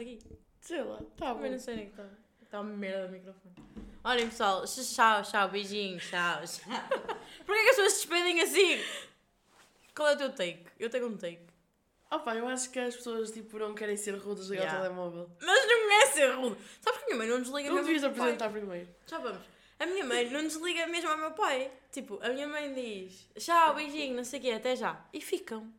Aqui. Sei lá, tá bom. Mas não sei é que estava. Está uma merda do microfone. Olhem pessoal, tchau, tchau, beijinhos, tchau, tchau. Porquê que as pessoas se despedem assim? Qual é o teu take? Eu tenho um take. Opa, eu acho que as pessoas tipo, não querem ser rudas ligar Yeah. o telemóvel. Mas não é ser rude. Sabes que a minha mãe não desliga Não mesmo devias ao meu pai? apresentar primeiro. Já vamos. A minha mãe não desliga mesmo ao meu pai. Tipo, a minha mãe diz tchau, beijinho, não sei o quê, até já. E ficam.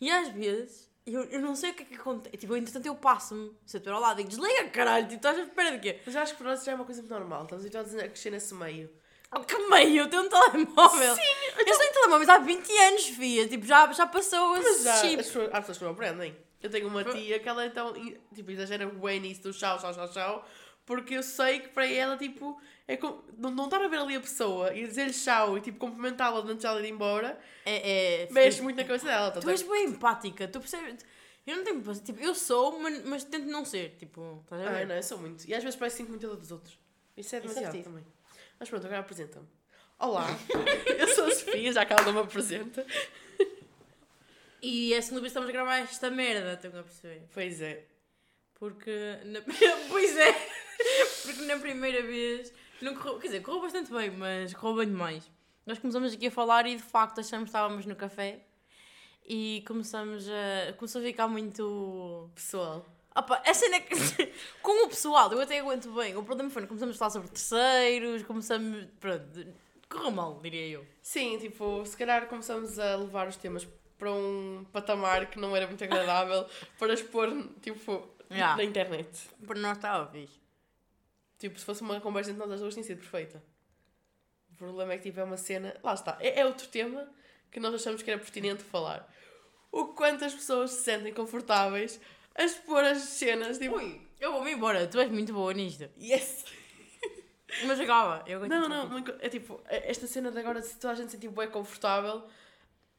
E às vezes, eu, eu não sei o que é que acontece. Tipo, entretanto eu passo-me. Se eu estiver ao lado, digo desliga, caralho. Tipo, estás à espera de quê? Mas acho que para nós já é uma coisa muito normal. Estamos habituados a crescer nesse meio. Oh, que meio? Eu tenho um telemóvel. Sim, eu tenho telemóveis há 20 anos, filha. Tipo, já, já passou esse já, chip. as pessoas, não aprendem. Eu tenho uma tia que ela então, tipo, exagera bem nisso do tchau, tchau, tchau, tchau. Porque eu sei que para ela, tipo, é como, não, não estar a ver ali a pessoa e dizer tchau e, tipo, cumprimentá-la antes dela ir embora, É, é, mexe muito na cabeça dela. Tu Tá és bem empática, tu percebes? Eu não tenho. Tipo, eu sou, mas, mas tento não ser. Tipo, estás a ver? Ai, não, eu sou muito. E às vezes parece muito a dos outros. Isso é Isso é demasiado também. Mas pronto, agora apresenta-me. Olá, eu sou a Sofia, já que ela não me apresenta. E é a segunda vez que estamos a gravar esta merda, estão a perceber? Pois é. Porque. Na... pois é! Porque na primeira vez. Não correu, quer dizer, correu bastante bem, mas correu bem demais. Nós começamos aqui a falar e de facto achamos que estávamos no café e começamos a. começou a ficar muito. Pessoal. Opa, a cena é que. com o pessoal, eu até aguento bem. O problema foi que começamos a falar sobre terceiros, começamos. Pronto, correu mal, diria eu. Sim, tipo, se calhar começamos a levar os temas para um patamar que não era muito agradável para expor, tipo, Yeah. na internet. Para nós está óbvio. Tipo, se fosse uma conversa entre nós as duas, tinha sido perfeita. O problema é que, tipo, é uma cena... Lá está. É, é outro tema que nós achamos que era pertinente falar. O quanto as pessoas se sentem confortáveis a expor as cenas, tipo... Ui, eu vou-me embora, tu és muito boa nisto. Yes! Mas acaba, eu Não, não, muito- é tipo, é- esta cena de agora, se toda a gente se sentir bem confortável,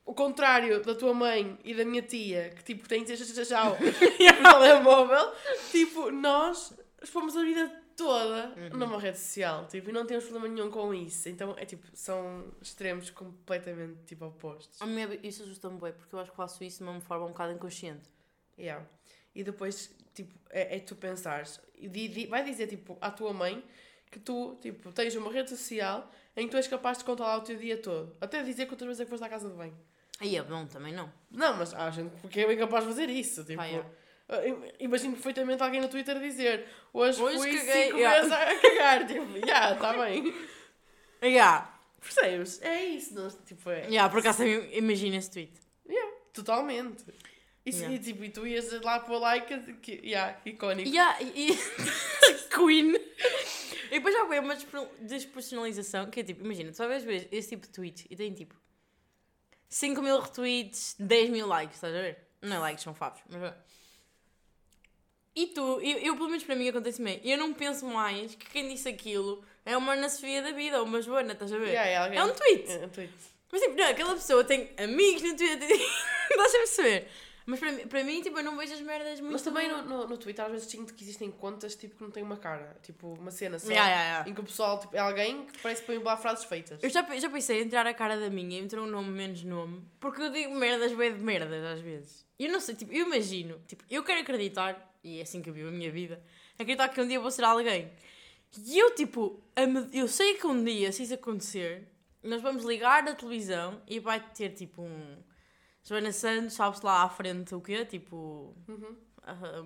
o contrário da tua mãe e da minha tia, que tipo, têm de dizer tchau no telemóvel, tipo, nós expomos a vida toda Uhum. numa rede social, tipo, e não temos problema nenhum com isso. Então, é tipo, são extremos completamente, tipo, opostos. A minha, isso assusta-me bem, porque eu acho que faço isso de uma forma um bocado inconsciente. Yeah. E depois, tipo, é, é tu pensares, di- di- vai dizer, tipo, à tua mãe que tu, tipo, tens uma rede social em que tu és capaz de controlar o teu dia todo. Até dizer quantas vezes é que foste à casa de banho. Aí é bom, também não. Não, mas há gente que é bem capaz de fazer isso. Tipo, Ah, yeah. Ah, im- imagino perfeitamente alguém no Twitter dizer hoje, Hoje fui caguei, cinco yeah. vezes a cagar. Tipo, já, está bem. Yeah. Percebes? É isso. Não, tipo, é. Yeah, por acaso imagina esse tweet. Yeah, totalmente. E, Yeah. e, tipo, e tu ias lá para o like, que, yeah, icónico. Yeah, e, e- Queen. E depois já foi uma despersonalização, que é tipo, imagina, tu só vês esse tipo de tweets e tem tipo 5 mil retweets, 10 mil likes, estás a ver? Não é likes, são favos, mas. E tu, eu, eu pelo menos para mim acontece-me, eu não penso mais que quem disse aquilo é uma Ana Sofia da vida ou uma Joana, estás a ver? Yeah, é, alguém- É um tweet. É um tweet. Mas tipo, não, aquela pessoa tem amigos no Twitter, estás a perceber? Mas para mim, para mim, tipo, eu não vejo as merdas muito. Mas também no, no, no Twitter às vezes sinto que existem contas tipo, que não têm uma cara. Tipo, uma cena só. Yeah, yeah, yeah. Em que o pessoal tipo, é alguém que parece que põe lá frases feitas. Eu já, já pensei em entrar a cara da minha e meter um nome menos nome, porque eu digo merdas bem de merdas às vezes. E eu não sei, tipo, eu imagino, tipo, eu quero acreditar, e é assim que eu vivo a minha vida, acreditar que um dia vou ser alguém. E eu, tipo, eu sei que um dia, se isso acontecer, nós vamos ligar a televisão e vai ter, tipo, um... Joana Santos, sabe-se lá à frente o quê? Tipo... Uhum. ah,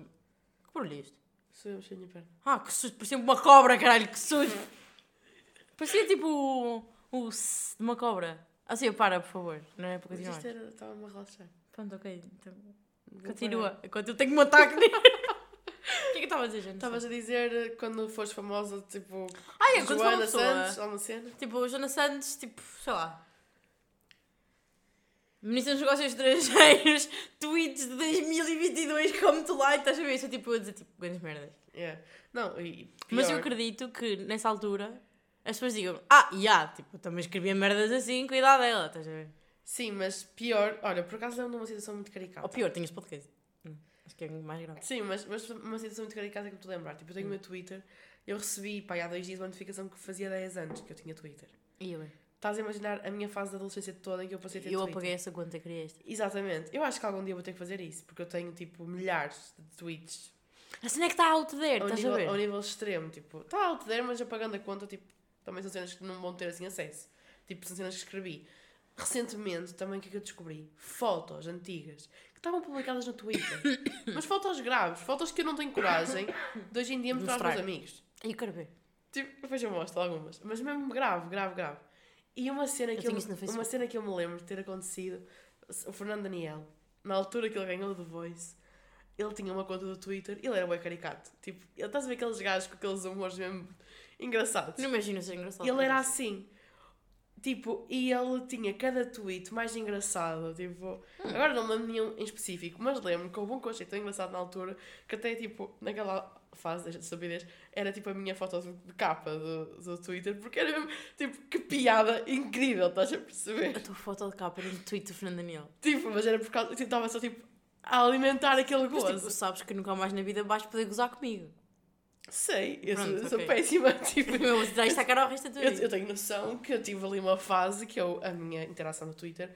que barulho é este? Sou eu, a minha perna. Ah, que susto, parecia uma cobra, caralho, que susto. Parecia tipo o, de uma cobra. Assim, para, por favor, não é para Mas continuar. isto era. Estava-me a relaxar. Pronto, ok, então, Vou continua, parar. enquanto eu tenho um ataque. o que é que eu estava a dizer? Estavas a dizer eh, quando foste famosa, tipo. Ah, é, quando Joana. Santos, alguma cena. Tipo, Joana Santos, tipo, sei lá. Ministra dos Negócios Estrangeiros, tweets de 2022 como tu e estás a ver? Só tipo, eu a dizer tipo, grandes merdas. Yeah. Não, e. Mas eu pior, acredito que nessa altura as pessoas digam, ah, e yeah, tipo, também escrevia merdas assim, cuidado dela, estás a ver? Sim, mas pior. Olha, por acaso lembro de uma situação muito caricata. Ou pior, tinhas podcast. Hum, acho que é mais grave. Sim, mas, mas uma situação muito caricata que me estou a lembrar. Tipo, eu Hum. tenho o meu Twitter. Eu recebi, pá, há dois dias uma notificação que fazia 10 anos que eu tinha Twitter. E eu. Estás a imaginar a minha fase de adolescência toda em que eu passei a ter Eu Twitter? apaguei essa conta criaste. Exatamente. Eu acho que algum dia vou ter que fazer isso, porque eu tenho, tipo, milhares de tweets A cena é que está out there, ao estás a ver? ao nível extremo. Tipo, está out there, mas apagando a conta, tipo, também são cenas que não vão ter, assim, acesso. Tipo, são cenas que escrevi. Recentemente, também, o que é que eu descobri? Fotos antigas estavam publicadas no Twitter. mas fotos graves, fotos que eu não tenho coragem de hoje em dia mostrar aos meus amigos. E eu quero ver. Tipo, depois eu mostro algumas. Mas mesmo grave, grave, grave. E uma cena, Eu que eu, no uma cena que eu me lembro de ter acontecido, o Fernando Daniel, na altura que ele ganhou The Voice, ele tinha uma conta do Twitter, ele era bem caricato. Tipo, ele estás a ver aqueles gajos com aqueles humores mesmo engraçados. Não imagino ser engraçado. Ele era assim. Tipo, e ele tinha cada tweet mais engraçado. Tipo, agora não me lembro nenhum em específico, mas lembro que houve um conceito tão engraçado na altura que até, tipo, naquela fase de estupidez, era tipo a minha foto de, capa do, do Twitter, porque era mesmo, tipo, que piada incrível, estás a perceber? A tua foto de capa era no tweet do Fernando Daniel. Tipo, mas era por causa, eu estava só, tipo, a alimentar aquele Mas gozo. tipo, sabes que nunca mais na vida vais poder gozar comigo. Sei, eu sou, Pronto, sou ok. péssima, tipo, Eu vou tirar isto à cara ao resto da tua Eu, vida. eu tenho noção que eu tive ali uma fase que eu, a minha interação no Twitter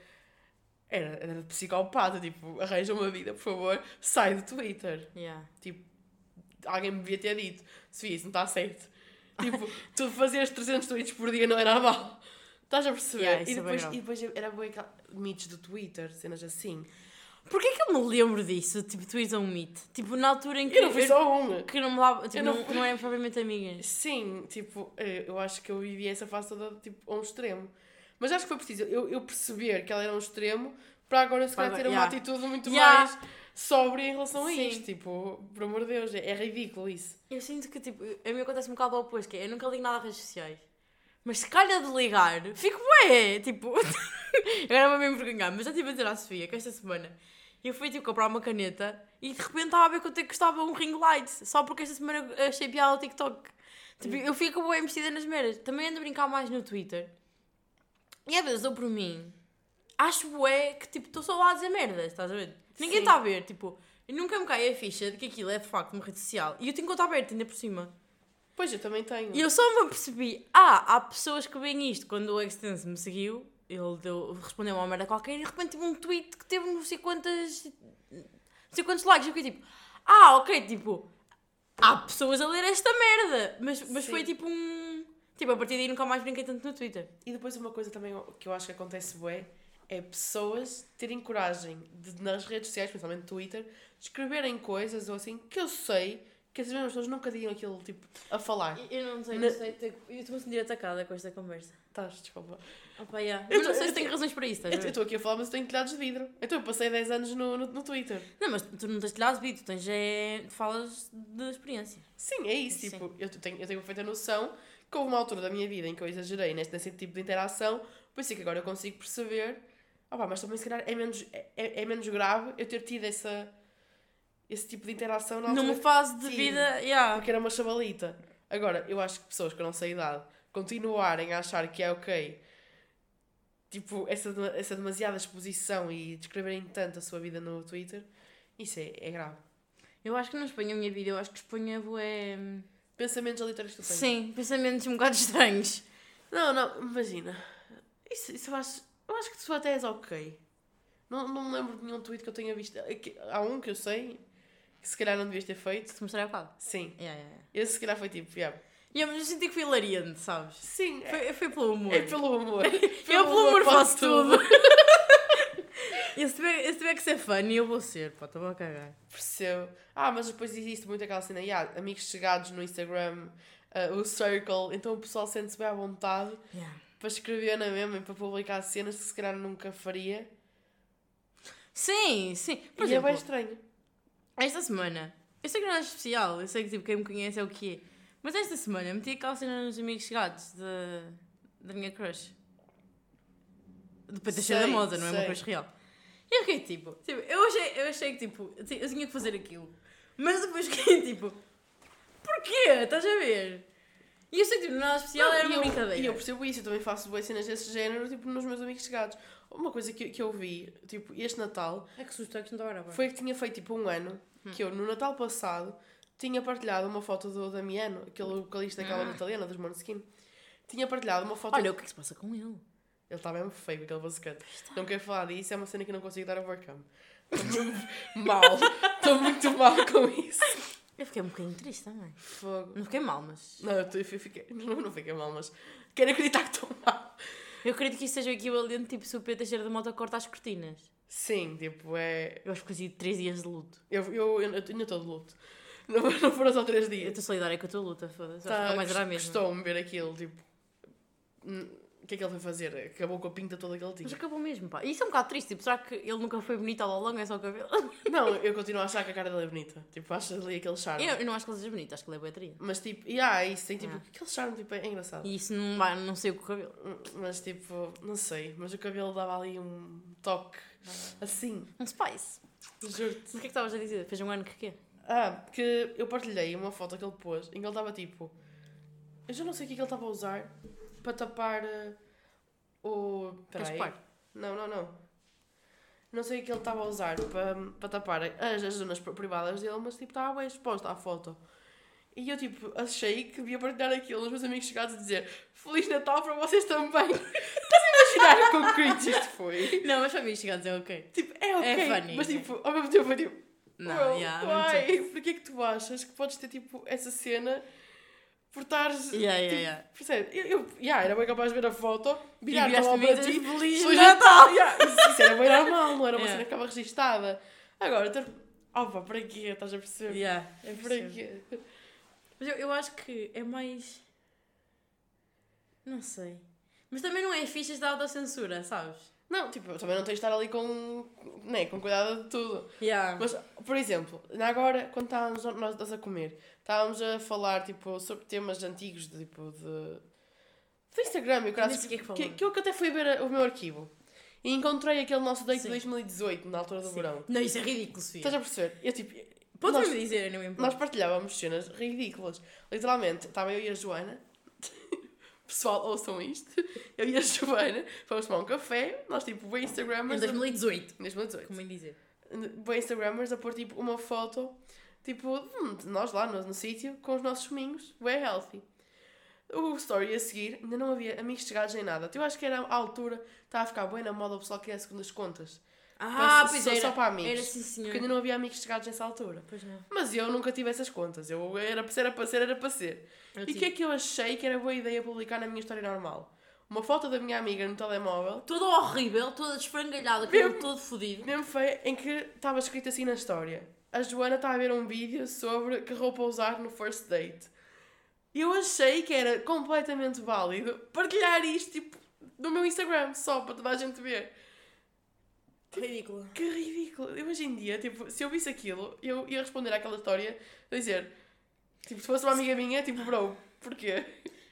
era, era de psicopata, tipo, arranja uma vida, por favor, sai do Twitter. Yeah. Tipo, alguém me devia ter dito, Sofia, isso não está certo. Tipo, tu fazias 300 tweets por dia não era mal. Estás a perceber? Yeah, e, é depois, e depois era bem aquela- mitos do Twitter, cenas assim. Porquê que eu me lembro disso? Tipo, tu és um mito. Tipo, na altura em que Eu não fui só uma. que não me tipo, Eu não, não não, éramos propriamente amigas. Sim, tipo, eh, eu acho que eu vivi essa fase toda tipo, a um extremo. Mas acho que foi preciso eu, eu perceber que ela era um extremo para agora se calhar ter agora- uma yeah. atitude muito Yeah. mais sóbria em relação a Sim. isto. Tipo, por amor de Deus, é, é ridículo isso. Eu sinto que, tipo, a mim acontece um bocado ao oposto, que é, eu nunca ligo nada a redes sociais. Mas se calhar de ligar, fico bué, tipo... Agora vou mesmo vergonhar, mas já estive a dizer à Sofia que esta semana eu fui, tipo, comprar uma caneta e de repente estava a ver quanto é que custava um ring light, só porque esta semana achei piada ao TikTok. Tipo, eu fico bué investida nas meras. Também ando a brincar mais no Twitter. E às vezes dou por mim. Acho bué que, tipo, estou só lá a dizer merdas, estás a ver? Ninguém está a ver, tipo... Eu nunca me cai a ficha de que aquilo é de facto uma rede social. E eu tenho conta aberta ainda por cima. Pois, eu também tenho. E eu só me apercebi, ah, há pessoas que veem isto. Quando o Extense me seguiu, ele deu, respondeu uma merda qualquer e de repente tive um tweet que teve não sei quantas. não sei quantos likes. Eu fiquei tipo, ah, ok, tipo, há pessoas a ler esta merda. Mas, mas Sim. foi tipo um. Tipo, a partir daí nunca mais brinquei tanto no Twitter. E depois uma coisa também que eu acho que acontece bué é pessoas terem coragem de, nas redes sociais, principalmente no Twitter, escreverem coisas ou assim que eu sei que as mesmas pessoas nunca digam aquilo tipo a falar. Eu não sei, Na- não sei. Eu estou a sentir atacada com esta conversa. Estás, desculpa. Opa, yeah. Eu não tô- sei eu se tenho razões para isso, Eu estou aqui a falar, mas eu tenho telhados de vidro. Então eu passei 10 anos no, no, no Twitter. Não, mas tu não tens telhado de vídeo, tu tens é. falas de experiência. Sim, é isso. Sim. Tipo, eu tenho, eu tenho perfeita noção que houve uma altura da minha vida em que eu exagerei neste, nesse tipo de interação, por isso é que agora eu consigo perceber. Pá, mas também se calhar é menos, é, é menos grave eu ter tido essa, esse tipo de interação na Numa fase de tive. vida. Yeah. porque era uma chavalita. Agora, eu acho que pessoas com a nossa idade continuarem a achar que é ok, tipo, essa, essa demasiada exposição e descreverem tanto a sua vida no Twitter, isso é, é grave. Eu acho que não exponho a minha vida, eu acho que exponho a bué... Pensamentos aleatórios que tu tens. Sim, pensamentos um bocado estranhos. Não, não, imagina. Isso, isso eu, acho, eu acho que tu até és ok. Não, não me lembro de nenhum tweet que eu tenha visto. Aqui- Há um que eu sei se calhar não devias ter feito. Se te mostrei há bocado. Sim. Yeah, yeah, yeah. Esse se calhar foi tipo, yeah. Yeah, mas eu senti que fui hilariante, sabes? Sim, é, Foi, foi pelo humor. é pelo amor. eu pelo humor faço tudo. e se tiver, se tiver que ser funny, eu vou ser, pá, estou a cagar. Percebo. Ah, mas depois existe muito aquela cena, yeah, amigos chegados no Instagram, ah, o circle, então o pessoal sente-se bem à vontade Yeah. para escrever na mesma e para publicar cenas que se calhar nunca faria. Sim, sim. Por e é exemplo, bem estranho. Esta semana, eu sei que não é especial, eu sei que tipo, quem me conhece é o que é. Mas esta semana meti aquela cena nos amigos chegados da, da minha crush. Do Pantachê da Moda, não é uma crush real. E eu fiquei tipo, tipo eu, achei, eu achei que tipo, eu ti- eu tinha que fazer aquilo. Mas depois fiquei tipo, porquê? Estás a ver? E eu sei que tipo, nada especial Não, era uma eu- brincadeira. E eu percebo isso, eu também faço boas cenas desse género, tipo, nos meus amigos chegados. Uma coisa que, que eu vi, tipo, este Natal, É que susto, é que não estava a gravar. foi que tinha feito, tipo, um ano, Hum. que eu, no Natal passado, tinha partilhado uma foto do Damiano, aquele vocalista daquela Ah. italiana, dos Måneskin. Tinha partilhado uma foto... Olha, o que é que se passa com ele? Ele está mesmo feio com aquele bocecante. Não quero falar disso, é uma cena que eu não consigo dar overcome. Estou muito mal. Estou muito mal com isso. Eu fiquei um bocadinho triste também. Fogo. Não fiquei mal, mas. Não, eu, eu fiquei. Não, não fiquei mal, mas. Quero acreditar que estou mal. Eu acredito que isso seja o equivalente, tipo, se o Pedro Teixeira da Mota corta as cortinas. Sim, tipo, é. Eu acho que fazia 3 dias de luto. Eu, eu, eu, ainda estou de luto. Não, não foram só três Eu dias. estou solidária com a tua luta, foda-se. Tá, mais era a mesma. Custou-me ver aquilo, tipo. O que é que ele foi fazer? Acabou com a pinta toda que ele Mas tinha. acabou mesmo, pá. E isso é um bocado triste, tipo, será que ele nunca foi bonito ao longo, é só o cabelo? Não, eu continuo a achar que a cara dele é bonita. Tipo, acho ali aquele charme. Eu, eu não acho que ele seja bonito, acho que ele é bateria. Mas tipo, e ah, isso tem tipo, Ah. aquele charme tipo, é engraçado. E isso não, vai, não sei o que o cabelo. Mas tipo, não sei, mas o cabelo dava ali um toque assim, Um spice. juro-te. Mas o que é que estavas a dizer? Fez um ano que quê? Ah, porque eu partilhei uma foto que ele pôs em que ele estava tipo. Eu já não sei o que é que ele estava a usar para tapar eh, o. Espera aí. Raspar. Não, não, não. Não sei o que ele estava a usar para, para tapar as, as zonas privadas dele, mas tipo estava bem exposta à foto. E eu tipo achei que devia partilhar aquilo nos meus amigos chegados a dizer Feliz Natal para vocês também. Estás a imaginar quão cringe isto foi? Não, mas para mim chegar a dizer ok. Tipo, é ok, É funny, mas é. tipo, ao mesmo tempo foi tipo Não, Well, yeah, why? Porquê é que tu achas que podes ter tipo essa cena por estares. Yeah, yeah, tipo, yeah. Percebe? Eu, eu yeah, era bem capaz de ver a foto, virar para e para ti. Feliz Feliz Natal! Yeah, isso, isso era bem normal, não era uma Yeah. cena que ficava registada. Agora, ter... opa, para quê? Estás a perceber? Yeah, É para quê? Mas eu, eu acho que é mais. Não sei. Mas também não é fixe da autocensura, sabes? Não, tipo, também não tens de estar ali com, né, com cuidado de tudo. Yeah. Mas, por exemplo, agora, quando estávamos nós a comer, estávamos a falar, tipo, sobre temas antigos, de, tipo, de... Do Instagram e o Eu nem sei o que é que que, que eu até fui ver o meu arquivo. E encontrei aquele nosso date Sim. de 2018, na altura do Sim. verão. Não, isso é ridículo, Sofia. Estás a perceber? Eu, tipo, nós, Podes-me dizer, não me importo. nós partilhávamos cenas ridículas. Literalmente, estava eu e a Joana... Pessoal, ouçam isto. Eu e a Joana fomos tomar um café, nós, tipo, bem Em Instagramers... 2018. Em 2018 Como em dizer. bem Instagramers a pôr tipo uma foto tipo hum, de nós lá no, no sítio com os nossos suminhos, bem healthy. O story a seguir ainda não havia amigos chegados nem nada. Eu acho que era a altura, estava a ficar bem na moda o pessoal que ia segundas contas. Ah, Só- pois só- era. só para amigos. Era sim, senhor. Porque ainda não havia amigos chegados nessa altura. Pois não. Mas eu nunca tive essas contas. Eu era para ser, era para ser, era para ser. Eu E o que é que eu achei que era boa ideia publicar na minha história normal? Uma foto da minha amiga no telemóvel Toda horrível, toda desfrangalhada, cabelo todo fodido. Mesmo foi em que estava escrito assim na história. A Joana está a ver um vídeo sobre que roupa usar no first date. E eu achei que era completamente válido partilhar isto tipo, no meu Instagram, só para toda a gente ver. Ridícula. Que ridículo. Eu hoje em dia, tipo, se eu visse aquilo, eu ia responder àquela história a dizer, tipo, se fosse uma amiga minha, tipo, bro, porquê?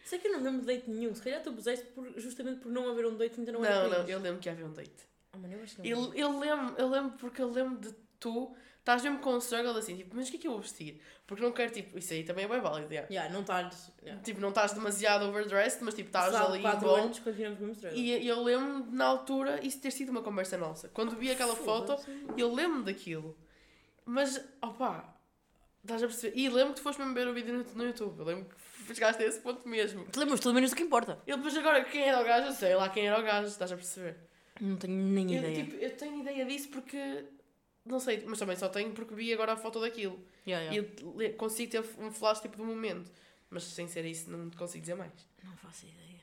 Sei que eu não lembro de date nenhum. Se calhar tu puseste por, justamente por não haver um date ainda não, Não, era não, cringe. eu lembro que havia um date. Ah, mano, eu acho que não. Eu, eu lembro, eu lembro porque eu lembro de tu, estás mesmo com um struggle assim, tipo, mas o que é que eu vou vestir? Porque não quero, tipo, isso aí também é bem válido, yeah. Yeah, não estás. Yeah. Tipo, não estás demasiado overdressed, mas tipo, estás ali quatro bom. anos continuamos mesmo E e eu lembro na altura isso ter sido uma conversa nossa. Quando vi aquela foto, eu lembro daquilo. Mas, opá, estás a perceber? E lembro que tu foste mesmo ver o vídeo no, no YouTube. Eu lembro que chegaste a esse ponto mesmo. Te lembras pelo menos do que importa. E depois agora, quem era o gajo? Eu sei lá quem era o gajo, estás a perceber? Não tenho nem Eu, ideia. tipo, eu tenho ideia disso porque. Não sei, mas também só tenho porque vi agora a foto daquilo. Yeah, E yeah. eu le- consigo ter um flash tipo do momento. Mas sem ser isso, não te consigo dizer mais. Não faço ideia.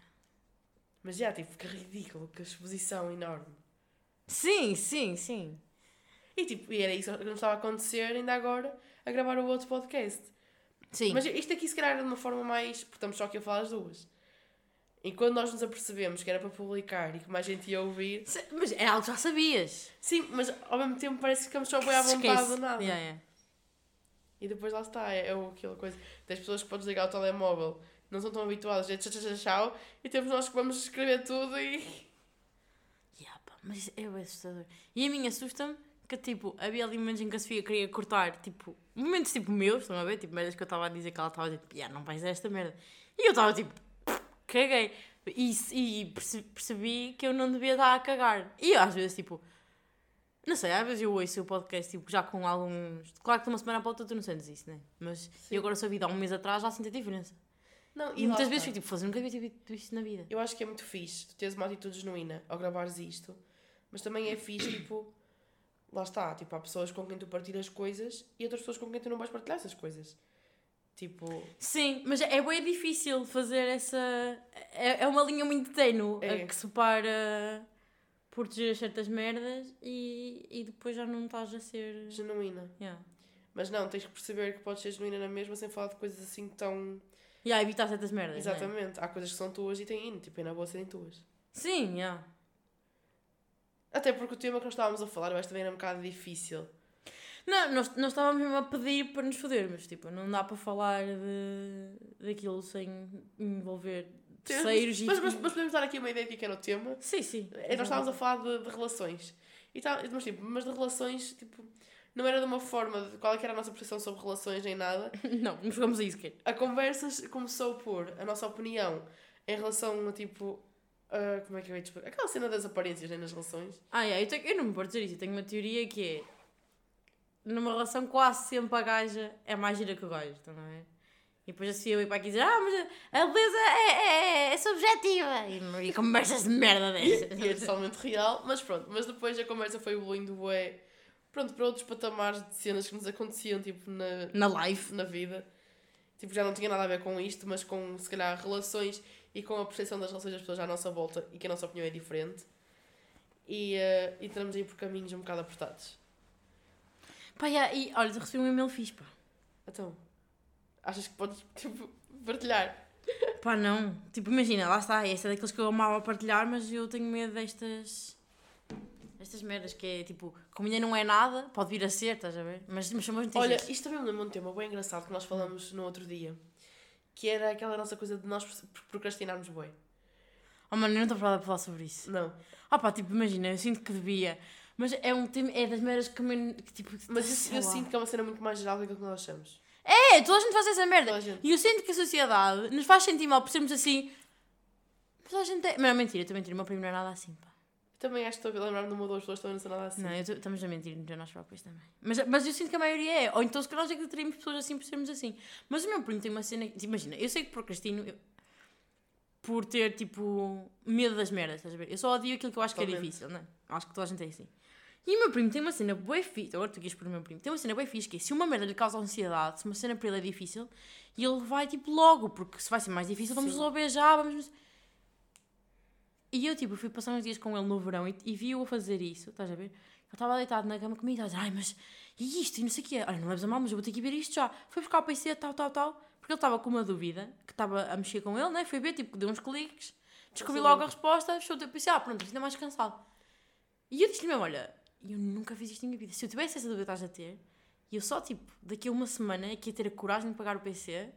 Mas já, tipo, que ridículo, que exposição enorme. Sim, sim, sim. E tipo, e era isso que nos estava a acontecer ainda agora a gravar o outro podcast. Sim. Mas isto aqui se calhar era de uma forma mais. Porque estamos só aqui a falar as duas. E quando nós nos apercebemos que era para publicar e que mais gente ia ouvir. Se- Mas é algo que já sabias. Sim, mas ao mesmo tempo parece que ficamos só bem à vontade de nada. Yeah, yeah. E depois lá está, é, é aquela coisa das pessoas que podes ligar o telemóvel, não são tão habituadas, é tchau, tchau, tchau, e temos nós que vamos escrever tudo e. Yeah, pá, mas isso é bem assustador. E a mim assusta-me que, tipo, havia ali momentos em que a Sofia queria cortar, tipo, momentos tipo meus, estão a ver? Tipo, merdas que eu estava a dizer que ela estava a dizer, tipo, yeah, não vais esta merda. E eu estava tipo, caguei. E, e perce- percebi que eu não devia estar a cagar. E às vezes, tipo, não sei, às vezes eu ouço o podcast, tipo, já com alguns. Claro que de uma semana para outra tu não sentes isso, né? Mas eu agora sou vida há um mês atrás já sinto a diferença. Não, E e muitas vezes fico tipo, foda-se, nunca ter visto isto na vida. Eu acho que é muito fixe tu teres uma atitude genuína ao gravares isto, mas também é fixe, tipo, lá está, tipo, há pessoas com quem tu partilhas coisas e outras pessoas com quem tu não vais partilhar essas coisas. Tipo, Sim, mas é bem difícil fazer essa. É, é uma linha muito tenue É. a que separa proteger certas merdas e, e depois já não estás a ser. genuína. Yeah. Mas não, tens que perceber que podes ser genuína na mesma sem falar de coisas assim tão. Yeah, evitar certas merdas. né? Exatamente. Há coisas que são tuas e têm hino, tipo, é na boa serem tuas. Sim, yeah. Até porque o tema que nós estávamos a falar, eu acho também era um bocado difícil. Não, nós, nós estávamos mesmo a pedir para nos fodermos. Tipo, não dá para falar de, daquilo sem envolver terceiros mas, e. mas, mas podemos dar aqui uma ideia do que era o tema. Sim, sim. É, nós estávamos a falar de, de relações. E tá, mas, tipo, mas de relações, tipo, não era de uma forma de qual é que era a nossa percepção sobre relações nem nada. Não, não chegamos a isso, que A conversa começou por a nossa opinião em relação a tipo. a- como é que eu ia te explicar? Aquela cena das aparências né, nas relações. Ah, yeah, eu, tenho, eu não me posso dizer isso. Eu tenho uma teoria que é. Numa relação, quase sempre a gaja é mais gira que o gajo, então não é? E depois assim eu ir para aqui dizer: Ah, mas a beleza é, é, é subjetiva. E, e conversas de merda E é dessas. totalmente real, mas pronto. Mas depois a conversa foi evoluindo, bué, pronto, para outros patamares de cenas que nos aconteciam, tipo, na, Na live. na vida. Tipo, já não tinha nada a ver com isto, mas com, se calhar, relações e com a percepção das relações das pessoas à nossa volta e que a nossa opinião é diferente. E, uh, e estamos aí por caminhos um bocado apertados. Pá, yeah, e olha, recebi um e-mail fixe, pá. Então, achas que podes, tipo, partilhar? Pá, não. Tipo, imagina, lá está. Essa é daqueles que eu amava partilhar, mas eu tenho medo destas. Destas merdas que é tipo, como ainda não é nada, pode vir a ser, estás a ver? Mas, mas são muito Olha, isto também me lembra um tema bem engraçado que nós falamos no outro dia. Que era aquela nossa coisa de nós procrastinarmos bem. Oh mano, eu não estou preparada para falar sobre isso. Não. Ah pá, tipo, imagina, eu sinto que devia. Mas é um tema, é das merdas que, me, que tipo. Mas eu, sinto que é uma cena muito mais geral do que aquilo que nós achamos. É, toda a gente faz essa merda. E eu sinto que a sociedade nos faz sentir mal por sermos assim. Mas a gente é. Mas não, mentira, estou a mentir, o meu primo não é nada assim, pá. Também acho que estou a lembrar-me de uma ou duas pessoas que também não são nada assim. Não, tô- estamos a mentir entre nós próprios também. Mas, mas eu sinto que a maioria é. Ou então se calhar nós é que teríamos pessoas assim por sermos assim. Mas o meu primo tem uma cena. que- Imagina, eu sei que procrastino eu- por ter tipo medo das merdas, estás a ver? Eu só odio aquilo que eu acho que é Totalmente. difícil, não é? Acho que toda a gente é assim. E o meu primo tem uma cena bué fixe. Agora tu quis por o meu primo. Tem uma cena bué fixe que é se uma merda lhe causa ansiedade, se uma cena para ele é difícil, e ele vai tipo logo, porque se vai ser mais difícil, vamos Sim. resolver já, vamos. E eu, tipo, fui passar uns dias com ele no verão e, e vi-o a fazer isso, estás a ver? Ele estava deitado na cama comigo e estava a dizer, ai, mas e isto? E não sei o quê. Olha, não leves a mal, mas eu vou ter que ver isto já. Foi buscar o PC, tal, tal, tal. Porque ele estava com uma dúvida, que estava a mexer com ele, né? Foi ver, tipo, deu uns cliques, descobri logo a resposta, fechou o teu PC, ah, pronto, ainda mais cansado. E eu disse-lhe mesmo, olha, eu nunca fiz isto na minha vida. Se eu tivesse essa dúvida que estás a ter, e eu só, tipo, daqui a uma semana é que ia ter a coragem de pagar o PC,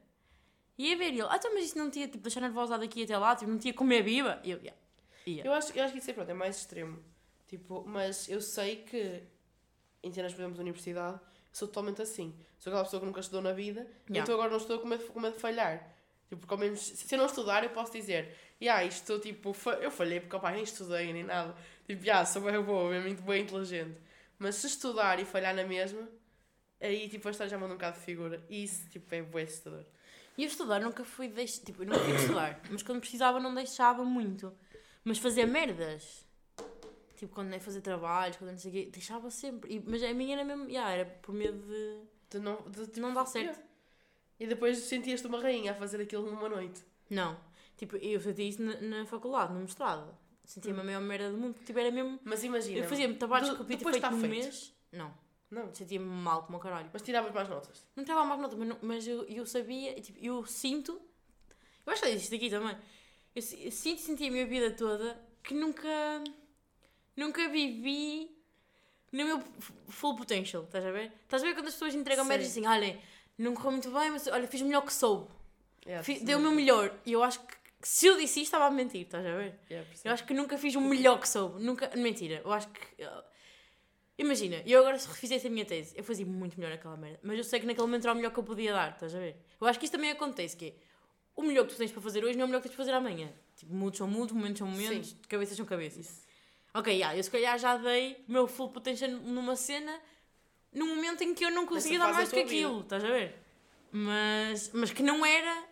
e ia ver e ele, ah, então, mas isto não tinha, tipo, deixar nervosa daqui até lá, tipo, não tinha comer viva. E eu, yeah. Yeah. Eu acho, eu acho que isso é, pronto, é mais extremo. Tipo, mas eu sei que em cenas, por exemplo, da universidade, sou totalmente assim. Sou aquela pessoa que nunca estudou na vida, Yeah. então agora não estou com medo de falhar. Tipo, porque ao menos, se eu não estudar, eu posso dizer, yeah, isto, tipo, fa- eu falhei porque, opá, nem estudei, nem nada. Tipo, yeah, sou bem boa, bem, muito bem inteligente. Mas se estudar e falhar na mesma, aí, tipo, a história já manda um bocado de figura. E isso, tipo, é bem assustador. E eu estudar nunca fui deix... tipo, eu nunca fui estudar, mas quando precisava não deixava muito. Mas fazer merdas, tipo quando é fazer trabalhos, quando não sei o quê, deixava sempre. E- mas a minha era mesmo, yeah, era por medo de, De não, de, de não dar certo. Yeah. E depois sentias-te uma rainha a fazer aquilo numa noite. Não, tipo, eu senti isso na, na faculdade, no mestrado. Sentia-me a maior merda do mundo, tipo, era mesmo. Mas imagina. Eu fazia trabalhos de- que eu feito está num feito. mês. Não, Não. sentia-me mal como o caralho. Mas tiravas mais notas. Não estava mais nota, mas, não- mas eu, eu sabia, tipo, eu sinto. Eu acho que é isto aqui também. Eu, si- eu sinto e senti a minha vida toda que nunca. Nunca vivi no meu f- full potential, estás a ver? Estás a ver quando as pessoas entregam Sim. merdas assim, olha, não correu muito bem, mas olha, fiz o melhor que soube. Yeah, Fi- percebo. dei o meu melhor. E eu acho que se eu disse isto, estava a mentir, estás a ver? Yeah. Eu acho que nunca fiz o melhor que soube. Nunca. Mentira, eu acho que. Imagina, eu agora se refizesse a minha tese, eu fazia muito melhor aquela merda. Mas eu sei que naquele momento era o melhor que eu podia dar, estás a ver? Eu acho que isso também acontece, que é, o melhor que tu tens para fazer hoje não é o melhor que tens para fazer amanhã. Tipo, mudos são mudos, momentos são momentos, Sim. cabeças são cabeças. Isso. Ok, yeah, eu se calhar já dei o meu full potential numa cena num momento em que eu não conseguia dar mais do que tua vida. aquilo, estás a ver? Mas, mas que não era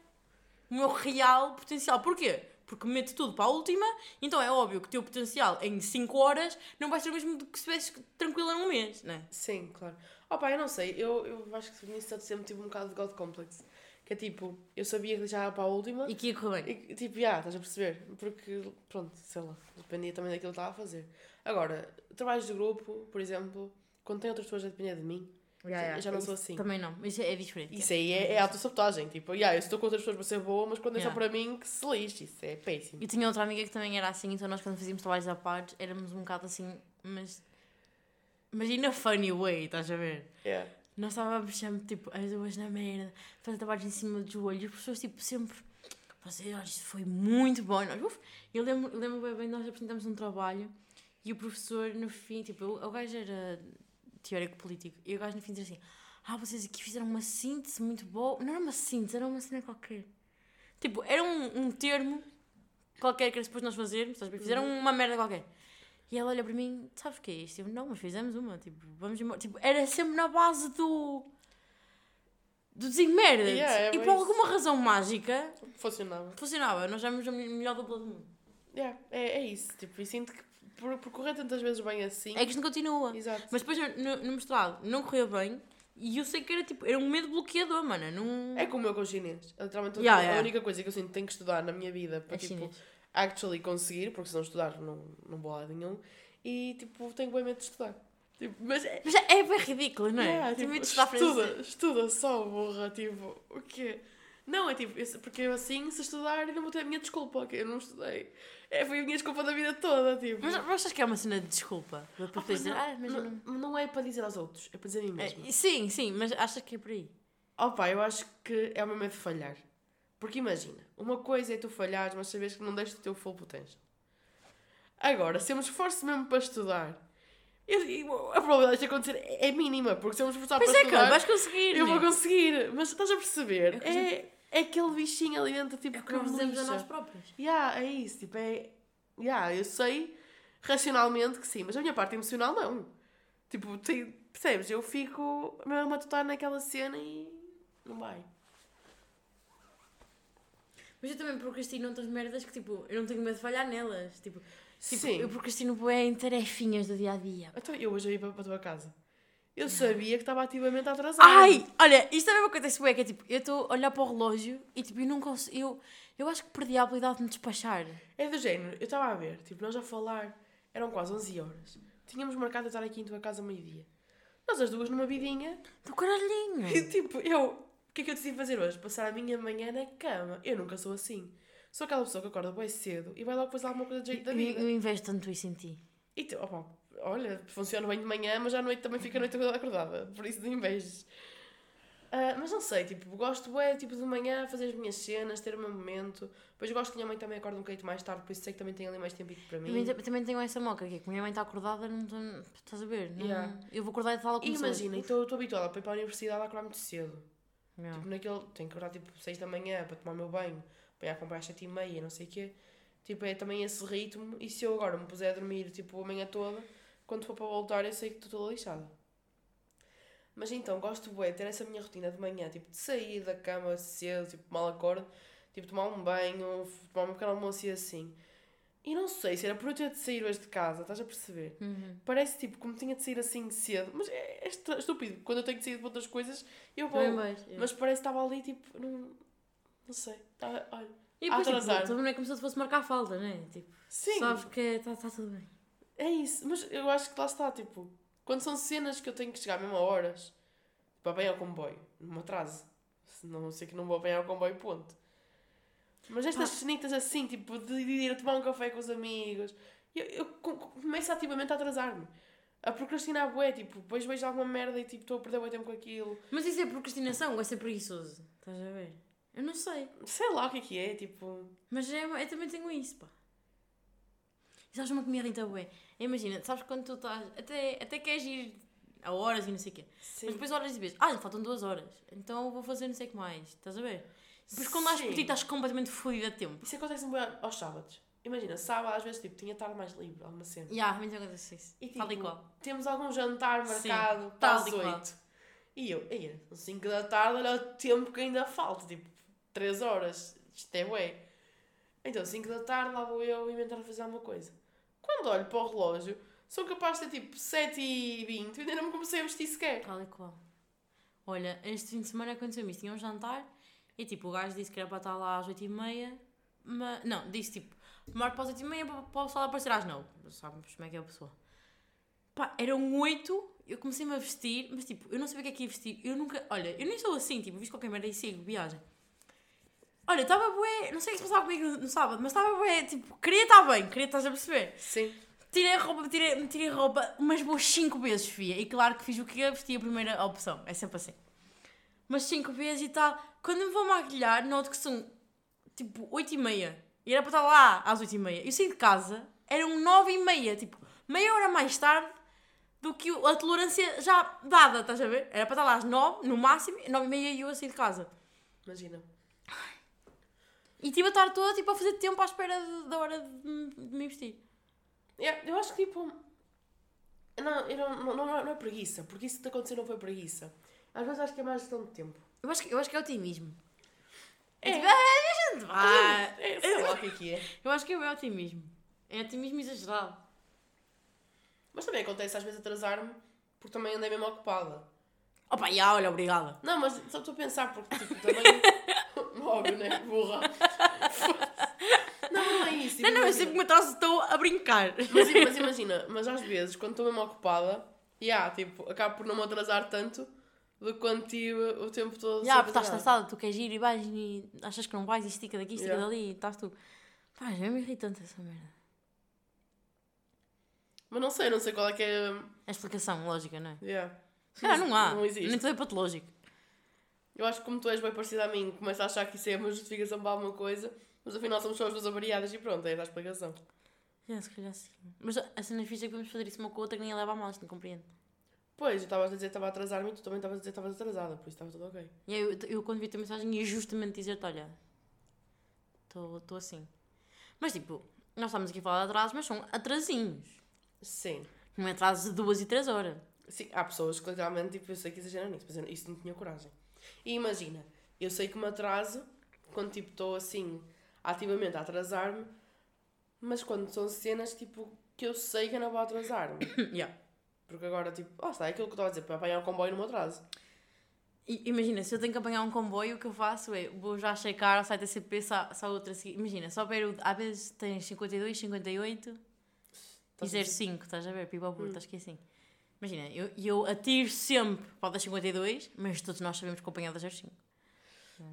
o meu real potencial. Porquê? Porque meto tudo para a última, então é óbvio que o teu potencial em 5 horas não vai ser o mesmo do que se estivesse tranquila num mês, não é? Sim, claro. Opa, eu não sei, eu, eu acho que nisso sempre tive um bocado de God Complex. Que é tipo, eu sabia que deixava para a última E que ia correr bem. e tipo, já, estás a perceber? Porque, pronto, sei lá, dependia também daquilo que estava a fazer. Agora, trabalhos de grupo, por exemplo, quando tem outras pessoas a depender de mim, eu já não sou assim. Também não, isso é diferente. Isso aí é, é autossabotagem. Tipo, yeah, eu estou com outras pessoas para ser boa, mas quando é só Yeah. para mim, que se lixe. Isso é péssimo. Eu tinha outra amiga que também era assim, então nós quando fazíamos trabalhos à parte éramos um bocado assim, mas. Imagina funny way, estás a ver? Yeah. Nós estávamos sempre, tipo, as duas na merda, fazer trabalhos em cima dos olhos, e as pessoas, tipo, sempre. Vocês, olha, isto foi muito bom. E Nós, uf, eu lembro, lembro bem, bem, nós apresentamos um trabalho e o professor, no fim, tipo, o, o gajo era teórico político, e o gajo no fim dizia assim: Ah, vocês aqui fizeram uma síntese muito boa. Não era uma síntese, era uma cena qualquer. Tipo, era um, um termo qualquer que era suposto nós fazermos, ver? Fizeram uma merda qualquer. E ela olha para mim, sabes o que é isto? Eu, não, mas fizemos uma, tipo, vamos embora. Tipo, era sempre na base do. do dizer merda. Yeah, é e por isso. alguma razão mágica, Funcionava. funcionava. Nós éramos a melhor dupla do mundo. Yeah, é, é isso. Tipo, e sinto que por, por correr tantas vezes bem assim. É que isto não continua. Exato. Mas depois no, no mestrado não correu bem e eu sei que era tipo, era um medo bloqueador, mano. Não... É como eu com o chinês. Literalmente Yeah, a yeah. única coisa que eu sinto que tenho que estudar na minha vida para É tipo, chinês. actually conseguir, porque se não estudar não, não vou a nenhum. E tipo, tenho bem medo de estudar. Tipo, mas é. Mas é bem ridículo, não é? Yeah, tipo, estudar estuda, estuda só, burra. Tipo, o quê? Não, é tipo, porque eu assim, se estudar, ainda vou ter a minha desculpa, que eu não estudei. É, foi a minha desculpa da vida toda, tipo. Mas, mas achas que é uma cena de desculpa? Para Ah, dizer, não, ah, mas eu não. não, não é para dizer aos outros, é para dizer a mim mesma. É, sim, sim, mas achas que é por aí? Opa, eu acho que é o meu medo de falhar. Porque imagina, uma coisa é tu falhares, mas sabes que não deste o teu full potential. Agora, se eu me esforço mesmo para estudar, eu- eu- a probabilidade de acontecer é é mínima, porque se eu me esforçar Pois para é, estudar, vais conseguir. eu vou né? conseguir. Mas estás a perceber? É É, é aquele bichinho ali dentro, tipo, É que nós me dizemos a nós próprios. Yeah, é isso, tipo, é... Yeah, eu sei racionalmente que sim, mas a minha parte emocional não. Tipo, tem- percebes? Eu fico mesmo a matutar naquela cena e não vai. Mas eu também procrastino outras merdas que, tipo, eu não tenho medo de falhar nelas. Tipo, tipo sim. eu procrastino bué em tarefinhas do dia a dia. Então, eu hoje ia para para a tua casa. Eu sabia que estava ativamente atrasada. Ai, olha, isto também acontece bué, que é tipo, eu estou a olhar para o relógio e tipo, eu não consigo, eu, eu acho que perdi a habilidade de me despachar. É do género, eu estava a ver, tipo, nós a falar, eram quase 11 horas. Tínhamos marcado a estar aqui em tua casa meio-dia. Nós as duas numa vidinha. Do caralhinho. E tipo, eu, o que é que eu decidi fazer hoje? Passar a minha manhã na cama. Eu nunca sou assim. Sou aquela pessoa que acorda bem cedo e vai logo fazer alguma coisa de jeito da Eu, vida. eu investo tanto isso em ti. E tu, opa, olha, funciona bem de manhã, mas à noite também fica a noite toda acordada. Por isso não invejes. Ah, mas não sei, tipo, gosto é tipo de manhã fazer as minhas cenas, ter o meu momento. Depois gosto que minha mãe também acorda um bocadinho mais tarde, por isso sei que também tem ali mais tempo para mim. Também, também tenho essa moca, que é que minha mãe está acordada, não estás a ver? Não- Yeah. Eu vou acordar e tal E como imagina, então estou habituada para ir para a universidade a acordar muito cedo. Não. Tipo, naquele, tenho que acordar tipo 6 da manhã para tomar o meu banho, para ir a comprar às 7 e meia, não sei o quê. Tipo, é também esse ritmo. E se eu agora me puser a dormir tipo a manhã toda, quando for para voltar, eu sei que estou toda lixada. Mas então, gosto bué de ter essa minha rotina de manhã, tipo, de sair da cama cedo, tipo, mal acordo, tipo, tomar um banho, tomar um pequeno almoço e assim. E não sei se era por eu ter de sair hoje de casa, estás a perceber? Uhum. Parece tipo como tinha de sair assim cedo, mas é, é estúpido. Quando eu tenho de sair para outras coisas, eu vou. Também vais. é. Mas parece que estava ali, tipo, não, não sei. Tá, olha. E depois, tipo, atrasar. também não é como se fosse marcar falta, né? Tipo, Sim, sabes que está tá tudo bem. é isso. Mas eu acho que lá está, tipo, quando são cenas que eu tenho que chegar mesmo a horas, para apanhar o comboio, não me atraso. Senão sei que não vou apanhar o comboio, ponto. Mas estas cenitas assim, tipo, de ir a tomar um café com os amigos, eu, eu co- começo ativamente a atrasar-me. A procrastinar bué, tipo, depois vejo alguma merda e tipo, estou a perder bué tempo com aquilo. Mas isso é procrastinação ou é ser preguiçoso? Estás a ver? Eu não sei. Sei lá o que é que é, tipo... Mas é, eu também tenho isso, pá. E sabes uma que me irrita bué? Imagina, sabes quando tu estás... Até, até queres ir a horas e não sei o quê. Sim. Mas depois horas e vezes, ah, faltam duas horas. Então vou fazer não sei o que mais. Estás a ver? Depois quando dás por ti Sim. estás completamente fodida a tempo. Isso acontece-me bué aos sábados. Imagina, sábado às vezes, tipo, tinha tarde mais livre, alguma cena. Ya, yeah, também acontece isso. E, Tal e tipo, qual. temos algum jantar Sim, marcado tal para as e qual. 8. E eu, aí, são 5 da tarde, olha o tempo que ainda falta, tipo, 3 horas. isto é bué. Então, 5 da tarde, lá vou eu inventar fazer alguma coisa. Quando olho para o relógio, sou capaz de ter tipo 7 e 20 e ainda não me comecei a vestir sequer. Tal e qual. Olha, este fim de semana aconteceu-me isso. Tinha um jantar e tipo, o gajo disse que era para estar lá às 8h30. Mas, não, disse tipo, marco para as 8h30 para, para o pessoal aparecer às 9 Sabes como é que é a pessoa? Pá, eram 8, eu comecei-me a vestir, mas tipo, eu não sabia o que é que ia vestir. Eu nunca, olha, eu nem sou assim, tipo, visto qualquer merda e sigo, viagem. Olha, estava bué, não sei o que se passava comigo no, sábado, mas estava bué, tipo, queria estar bem, queria estar a perceber. Sim. Tirei a roupa, tirei, tirei a roupa umas boas 5 vezes, fia. E claro que fiz o que ia vestir a primeira opção. É sempre assim. Mas 5 vezes e tal. Quando me vou maquilhar, noto que são tipo 8 e meia. E era para estar lá às 8 e meia. Eu saí de casa, eram 9 e meia. Tipo, meia hora mais tarde do que a tolerância já dada, estás a ver? Era para estar lá às 9, no máximo, 9 e meia e eu a sair de casa. Imagina. E tive a estar toda tipo, a fazer tempo à espera de- da hora de, me- de me vestir. Yeah, eu acho que tipo. Não, eu não, não, não, é- não é preguiça, porque isso que te aconteceu não foi preguiça. Às vezes acho que é mais gestão de tempo. Eu acho que, eu acho que é otimismo. É, É. tipo, ah, deixa-te vai. É, sei lá o que é que é. Eu acho que é otimismo. É otimismo exagerado. Mas também acontece às vezes atrasar-me, porque também andei mesmo ocupada. Opa, já, olha, obrigada. Não, mas só estou a pensar, porque tipo, também. Óbvio, né? Burra. Não, não é isso. Não, não, eu sempre que me atraso estou a brincar. Mas, mas imagina, mas às vezes, quando estou mesmo ocupada, yeah, tipo, acabo por não me atrasar tanto do que quando tive o tempo todo. Já, porque estás estressada, tu queres ir e vais e achas que não vais e estica daqui, estica Yeah. dali e estás tu. Pá, é mesmo irritante essa merda. Mas não sei, não sei qual é que é. A explicação lógica, não é? Yeah. Se calhar não há. Não existe. Nem tudo é patológico. Eu acho que como tu és bem parecida a mim, começo a achar que isso é uma justificação para alguma coisa, mas afinal somos só as duas avariadas e pronto, é essa a explicação. Já, se calhar sim. Mas a cena fixa é que podemos fazer isso uma com a outra que nem a leva a mal, isto não compreendo. Pois, eu estava a dizer que estava a atrasar-me e tu também estavas a dizer que estavas atrasada, por isso estava tudo ok. E aí eu, eu quando vi a tua mensagem ia justamente dizer-te, olha, estou assim. Mas tipo, nós estamos aqui a falar de atrasos, mas são atrasinhos. Sim. Não é atrasos de duas e três horas. Sim, há pessoas que realmente, tipo, eu sei que exageram nisso, mas eu, isso não tinha coragem. E imagina, eu sei que me atraso quando, tipo, estou assim, ativamente a atrasar-me, mas quando são cenas, tipo, que eu sei que eu não vou atrasar-me. yeah. Porque agora, tipo, lá está, é aquilo que estava a dizer, para apanhar o comboio no meu atraso. E, imagina, se eu tenho que apanhar um comboio, o que eu faço é, vou já checar ao site da CP se há, se há outra seguir. Imagina, só ver, o, às vezes tens 52, 58 e Estás ver? 05, estás a ver? Burro, estás que é assim. Imagina, eu, eu atiro sempre para o das 52, mas todos nós sabemos que acompanhar da 05.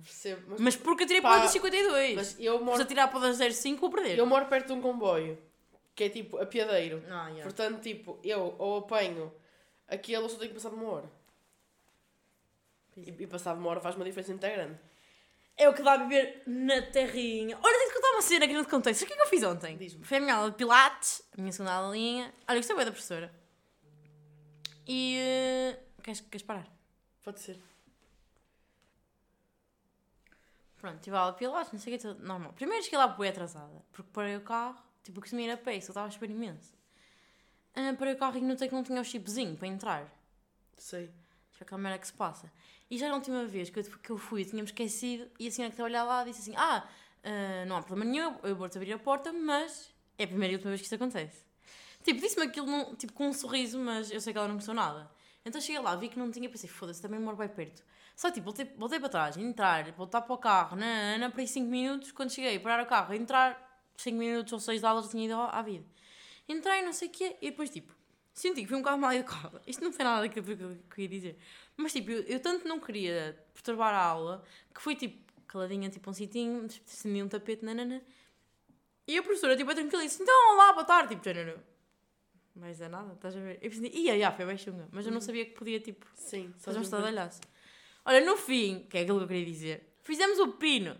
Percebo, mas, Mas porque atirei Pá, para o das 52. mas eu Se moro, atirar para o das 05, vou perder. eu moro perto de um comboio, que é tipo apiadeiro. Ah, yeah. Portanto, tipo, eu ou apanho aquele ou só tenho que passar de uma hora. E, e passar de uma hora faz uma diferença muito grande. É o que dá a viver na terrinha. Olha, tenho que contar uma cena que não te contei. Sabe o que é que eu fiz ontem? Diz-me. Foi a minha aula de Pilates, a minha segunda aulinha. Olha, gostei bem da professora. E. eh, queres, queres parar? Pode ser. Pronto, tive aula de Pilates, não sei o que, tudo normal. Primeiro cheguei lá bem atrasada, porque parei o carro, tipo, eu costumo ir a pé, isso eu estava a esperar imenso. Ah, parei o carro e notei que não tinha o chipzinho para entrar. Sei. Tipo, aquela merda que se passa. E já na última vez que eu, que eu fui, tínhamos esquecido, e a senhora que estava a olhar lá disse assim: Ah, ah, não há problema nenhum, eu vou-te abrir a porta, mas é a primeira e última vez que isto acontece. Tipo, disse-me aquilo num- tipo, com um sorriso, mas eu sei que ela não gostou nada. Então cheguei lá, vi que não tinha, pensei: Foda-se, também moro bem perto. Só tipo, voltei, voltei para trás, entrar, voltar para o carro, na, na, para aí 5 minutos. Quando cheguei, parar o carro, entrar 5 minutos ou 6 dólares, tinha ido à vida. Entrei, não sei o quê, e depois tipo, senti que fui um bocado mal educada. Isto não foi nada daquilo que eu que eu ia dizer. Mas tipo, eu, eu tanto não queria perturbar a aula que fui tipo, caladinha, tipo um sitinho, estendi um tapete, nanana. E a professora, tipo, é tranquila, disse: Então, olá, boa tarde, tipo, nanana. Mas é nada, estás a ver? Eu pensei, ia, ia, foi bem chunga. Mas eu não sabia que podia, tipo, Sim. fazer um estadalhaço. Olha, no fim, que é aquilo que eu queria dizer, fizemos o pino.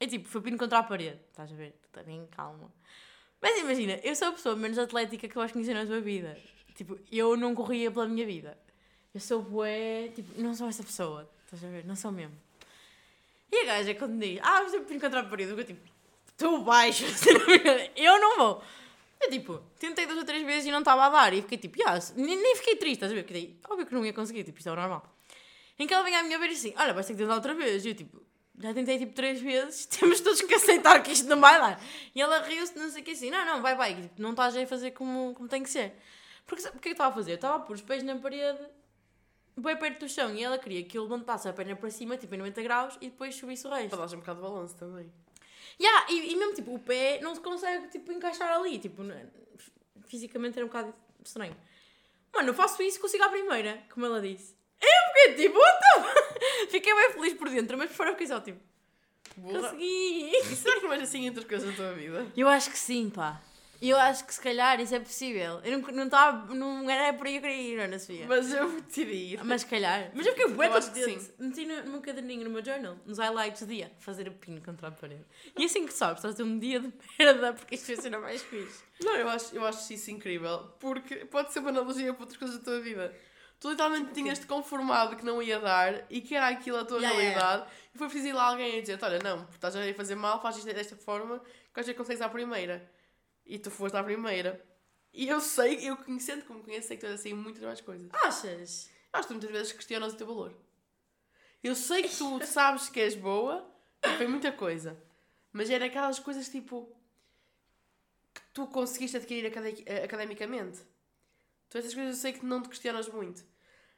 É tipo, foi pino contra a parede. Estás a ver? Tu também, calma. Mas imagina, eu sou a pessoa menos atlética que vais conhecer na tua vida. Tipo, eu não corria pela minha vida. Eu sou bué, tipo, não sou essa pessoa. Estás a ver? Não sou mesmo. E a gaja quando diz, ah, vamos ter pino contra a parede, eu tipo, tu baixo, eu não vou. Eu tipo, tentei duas ou três vezes e não estava a dar. E fiquei tipo, "Ya, nem, nem fiquei triste, estás a ver? Porque daí, óbvio que não ia conseguir, tipo, isto é o normal. Em que ela vem à minha beira e assim, olha, vais ter que tentar outra vez. E eu tipo, já tentei tipo três vezes, temos todos que aceitar que isto não vai dar. E ela riu-se, não sei o que assim, não, não, vai, vai, tipo, não estás a fazer como, como tem que ser. Porque sabe o que é que estava a fazer? Eu estava a pôr os pés na parede, bem perto do chão, e ela queria que eu levantasse a perna para cima, tipo em 90 graus, e depois subisse o resto. Para dar um bocado de balanço também. Yeah, e, e mesmo tipo, o pé não se consegue tipo, encaixar ali, tipo, não- fisicamente era um bocado estranho. Mano, eu faço isso e consigo à primeira, como ela disse. Eu fiquei tipo, what. Fiquei bem feliz por dentro, mas por fora fiquei só tipo, Burra. consegui. Será que és assim entre as coisas da tua vida? Eu acho que sim, pá. Eu acho que se calhar isso é possível. Eu não, não, tava, não era por aí que eu queria ir, Ana Sofia. Mas eu decidi ir. Mas se calhar. Mas eu fiquei bué acho que contente. Meti no, meu caderninho, no meu journal, nos highlights do dia, fazer o pino contra a parede. E assim que sabes, estás a ter um dia de merda, porque isto vai ser o mais fixe. Não, eu acho, eu acho isso incrível, porque pode ser uma analogia para outras coisas da tua vida. Tu literalmente tinhas-te conformado que não ia dar e que era aquilo a tua Yeah, yeah. realidade e foi preciso ir lá alguém a dizer olha, não, porque estás a fazer mal, faz isto desta forma que às vezes consegues à primeira. E tu foste à primeira. E eu sei, eu conhecendo como conheço, sei que tu és assim muitas mais coisas. Achas? Acho que tu muitas vezes questionas o teu valor. Eu sei que tu sabes que és boa, foi muita coisa. Mas era aquelas coisas tipo. que tu conseguiste adquirir acade- eh, academicamente. Tu essas coisas eu sei que não te questionas muito.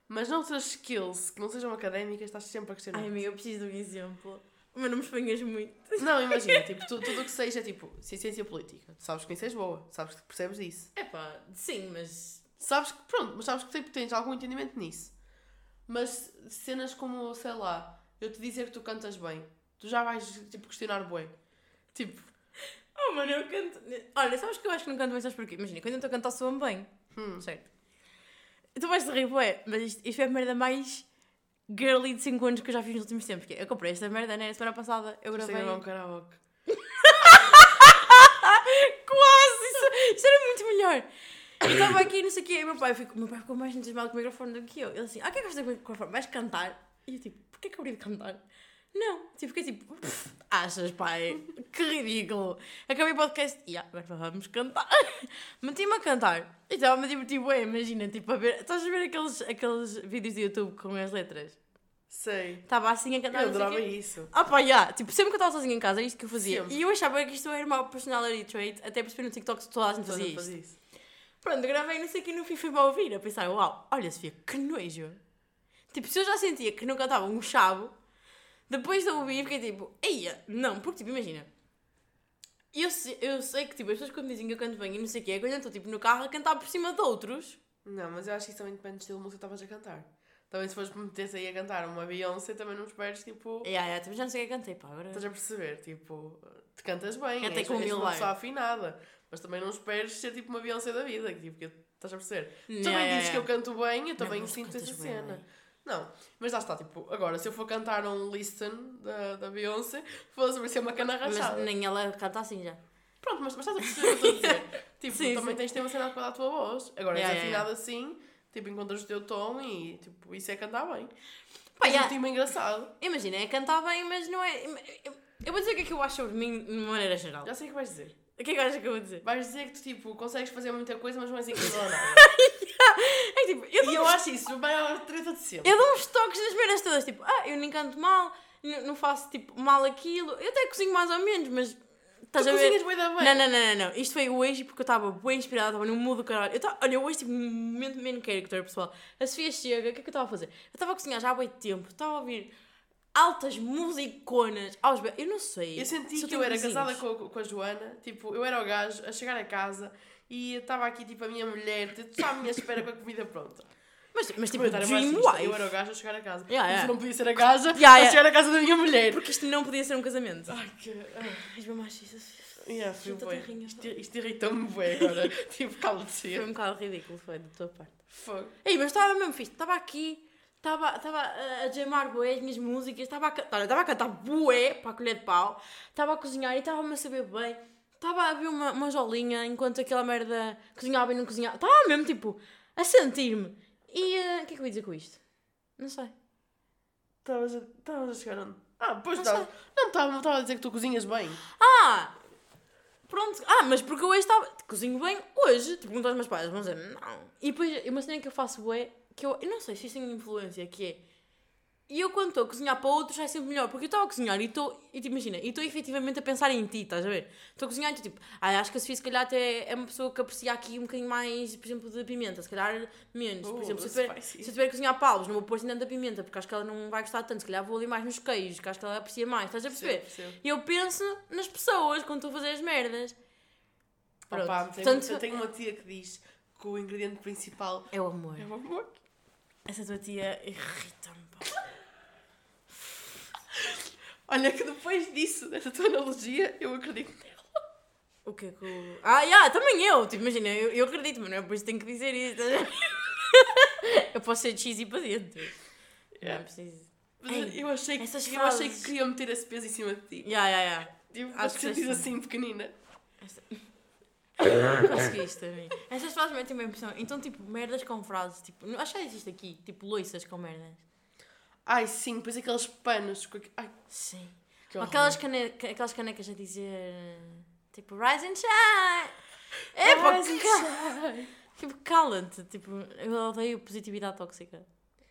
Mas noutras skills que não sejam académicas, estás sempre a questionar. Ai, amiga, eu preciso de um exemplo. Mas não me exponhas muito. Não, imagina, tipo, tu- tudo o que seja, tipo, ciência política. Tu sabes que isso és boa, sabes que percebes disso. É pá, sim, mas. Sabes que, pronto, mas sabes que tipo, tens algum entendimento nisso. Mas cenas como, sei lá, eu te dizer que tu cantas bem, tu já vais, tipo, questionar bué. Tipo, Oh, mano, eu canto. Olha, sabes que eu acho que não canto bem, sabes porquê? Imagina, quando eu estou a cantar, soa bem. hum, Certo? Tu vais te rir, bué, mas isto, isto é a merda mais girly de 5 anos que eu já fiz nos últimos tempos. que é, Eu comprei esta merda, né? Semana passada eu é gravei. gravar um karaoke. Quase! Isso, isso era muito melhor. Eu estava aqui, não sei o quê, e o meu pai, ficou, o meu pai ficou mais entusiasmado com o microfone do que eu. Ele assim, ah, o que é que gostas do microfone? Vais cantar? E eu tipo, porquê que eu de cantar? Não, tipo, fiquei tipo, "Pff, achas, pai? Que ridículo. Acabei o podcast e ah, agora vamos cantar. Meti-me a cantar e estava-me a divertir, imagina, tipo, a ver, estás a ver aqueles, aqueles vídeos do YouTube com as letras? Sei. Estava assim a Eu cantar, o adorava isso. Ah pá, já. Tipo, sempre que eu estava sozinha em casa, era isto que eu fazia. Sempre. E eu achava que isto era uma personality trait, até perceber no TikTok que toda a gente fazia isto. fazia isso. Pronto, gravei não sei o que no fim fui para ouvir, a pensar, uau, olha Sofia, que nojo. Tipo, se eu já sentia que não cantava um chavo, depois de ouvir fiquei tipo, eia, não, porque tipo, imagina. Eu sei, eu sei que tipo, as pessoas quando dizem que eu canto bem e não sei o que é, quando eu estou tipo no carro a cantar por cima de outros. Não, mas eu acho que isso também depende do estilo de música que estavas a cantar. Também se fores meter aí a cantar uma Beyoncé, também não esperes, tipo... E aí, tipo, já não sei o que cantei, pá, agora. Estás a perceber? Tipo, te cantas bem, Cantei és, com és uma pessoa afinada. Mas também não esperes ser tipo uma Beyoncé da vida, que, tipo, que estás a perceber? Yeah, também yeah, dizes que yeah. eu canto bem, eu também sinto essa bem, cena. bem. Não, mas lá está, tipo, agora, se eu for cantar um Listen da, da Beyoncé, foda-se, vai ser uma cana Mas rachada. nem ela canta assim já. Pronto, mas, mas estás a perceber o que eu estou a dizer? tipo, Sim, também sim. tens de ter uma cena adequada à tua voz. Agora, Yeah, és yeah, afinado assim, tipo, encontras o teu tom e, tipo, isso é cantar bem. Pá, Tens yeah. um time engraçado. Imagina, é cantar bem, mas não é. Eu, vou dizer o que é que eu acho sobre mim de maneira geral. Já sei o que vais dizer. O que é que achas que eu vou dizer? Vais dizer que tu, tipo, consegues fazer muita coisa, mas não és incrível nada. É tipo, eu E dou, eu uns, acho isso a maior treta de sempre. eu dou uns toques nas merdas todas. Tipo, ah, eu nem canto mal, n- não faço tipo mal aquilo. Eu até cozinho mais ou menos, mas. Estás tu a ver? cozinhas bué da bem. Não, não, não, não, não. Isto foi hoje porque eu estava bem inspirada, estava no mudo do caralho. Eu tava, olha, hoje tive um momento main character, pessoal. A Sofia chega, o que é que eu estava a fazer? Eu estava a cozinhar já há muito tempo, estava a ouvir altas musiconas aos be... Eu não sei. Eu senti se que eu era vizinhos. casada com, com a Joana, tipo, eu era o gajo a chegar a casa e estava aqui, tipo, a minha mulher, tu está à minha espera com a comida pronta. Mas, mas tipo, Comentário dream machista, wife. Eu era o gajo a chegar a casa. Yeah, yeah. não podia ser a gaja Yeah, a yeah. chegar a casa da minha mulher. Porque isto não podia ser um casamento. Ai, que... ai. És bem machista, Sofia. Yeah, fui bué. terrinha. Isto, isto irritou-me bué agora. tipo, calma de Foi ser. um bocado ridículo, foi da tua parte. Fogo. Ei, mas estava mesmo fixe, estava aqui, estava estava a- jamar bué as minhas músicas, estava a, ca- olha, estava a cantar bué para a colher de pau, estava a cozinhar e estava-me a saber bem, estava a ver uma, uma jolinha enquanto aquela merda cozinhava e não cozinhava, estava mesmo tipo a sentir-me. E eh, o que é que eu ia dizer com isto? Não sei. Estavas a, estavas a chegar onde? Ah, pois Não estava. Não, estava estava a dizer que tu cozinhas bem. Ah! Pronto, ah, mas porque eu hoje estava. Cozinho bem hoje, te perguntas aos meus pais, vão dizer não. E depois, uma cena que eu faço bué, que eu, eu não sei se isto tem influência, que é. E eu quando estou a cozinhar para outros é sempre melhor, porque eu estou a cozinhar e estou, e te imagina, e estou efetivamente a pensar em ti, estás a ver? Estou a cozinhar e estou tipo, ah, acho que a Sofia se calhar até é uma pessoa que aprecia aqui um bocadinho mais, por exemplo, de pimenta, se calhar menos. por Uh, exemplo, se eu, tiver, se eu tiver a cozinhar paus, não vou pôr assim tanta pimenta, porque acho que ela não vai gostar tanto, se calhar vou ali mais nos queijos, que acho que ela aprecia mais, estás a perceber? E eu penso nas pessoas quando estou a fazer as merdas. Pronto. Opa, tenho, Portanto- eu tenho uma tia que diz que o ingrediente principal É o amor. é o amor. Essa tua tia irrita-me. Olha que depois disso, dessa tua analogia, eu acredito nela. O que é que o... Ah, yeah, também eu. Tipo, imagina, eu, eu acredito, mas não é por isso que tenho que dizer isso. eu posso ser cheesy para dentro. Não é Yeah. preciso. Mas Ei, eu achei, que, essas eu achei que frases. queria meter esse peso em cima de ti. Ya, ya, ya. Tipo, Acho que que sentido sim. assim, pequenina. Conseguiste a mim. Essas frases metem uma impressão. Então, tipo, merdas com frases. Tipo, não- acho que já existe aqui. Tipo, loiças com merdas. Ai, sim, depois aqueles panos. Ai, Sim. aquelas, cane... aquelas canecas a dizer. Tipo, rise and shine. É, shine. Tipo, cala-te. Tipo, eu odeio positividade tóxica.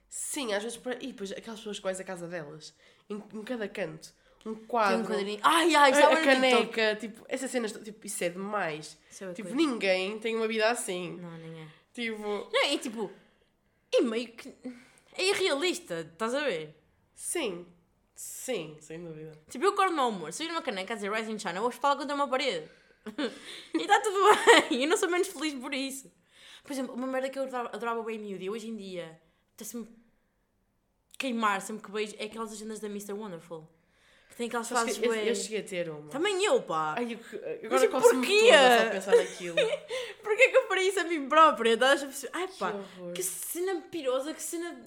Sim, às vezes. para- E depois aquelas pessoas que vais à casa delas, em, em cada canto, um Tem quadro. um quadrinho. Ai, ai, a, a caneca, tipo, essas cenas, tipo, isso é demais. É Tipo, coisa. ninguém tem uma vida assim. Não, nem é. Tipo, Não, e tipo. E meio que. É irrealista, estás a ver? sim, sim, sem dúvida. Tipo, eu acordo no mau humor. Se vir uma caneca a dizer Shine, eu vou espalhar contra uma parede. e está tudo bem. Eu não sou menos feliz por isso. Por exemplo, uma merda que eu adorava, bem miúdo e hoje em dia até-se-me queimar sempre que vejo é aquelas agendas da Mr. Wonderful. Que tem aquelas frases que eu, bué- eu cheguei a ter uma. Também eu, pá. Ai, eu, Mas agora e consigo porquê? só pensar naquilo. Porquê que eu farei isso a mim própria? Estás a perceber? Ai pá, horror. que cena pirosa, que cena...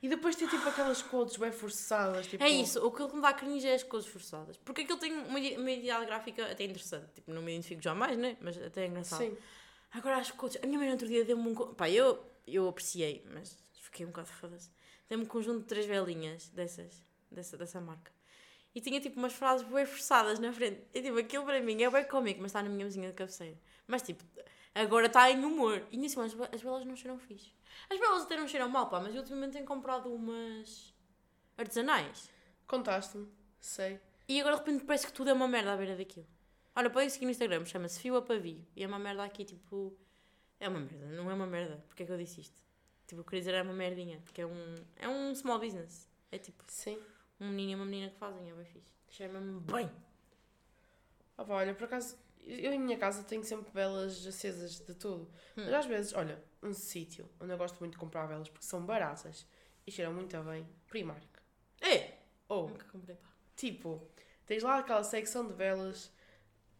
E depois tem tipo aquelas quotes bem forçadas. Tipo, É isso, o que me dá cringe é as coisas forçadas. Porque aquilo tem uma, uma ideia gráfica até interessante. Tipo, não me identifico jamais, né? Mas até é engraçado. Sim. Agora as coisas. A minha mãe no outro dia deu-me um. Pá, eu, eu apreciei, mas fiquei um bocado foda-se. Deu-me um conjunto de três velinhas dessas, dessa, dessa marca. E tinha tipo umas frases bem forçadas na frente. E tipo, aquilo para mim é bem cómico, mas está na minha mesinha de cabeceira. Mas tipo, agora está em humor. E nisso, as, as belas não cheiram fixe. As belas até não cheiram mal, pá, mas eu ultimamente tenho comprado umas artesanais. Contaste-me, sei. E agora de repente parece que tudo é uma merda à beira daquilo. Olha, podem seguir no Instagram, chama-se Fio a Pavio. E é uma merda aqui, tipo. É uma merda, não é uma merda. Porque é que eu disse isto? Tipo, eu queria dizer é uma merdinha. Porque é um, é um small business. É tipo Sim. Um menino e uma menina que fazem, é bem fixe. Cheira-me bem. Ah, pá, olha, por acaso, eu em minha casa tenho sempre velas acesas de tudo. Hum. Mas às vezes, olha, um sítio onde eu gosto muito de comprar velas porque são baratas e cheiram muito bem. Primark. É! Ou, Nunca comprei, pá. tipo, tens lá aquela secção de velas.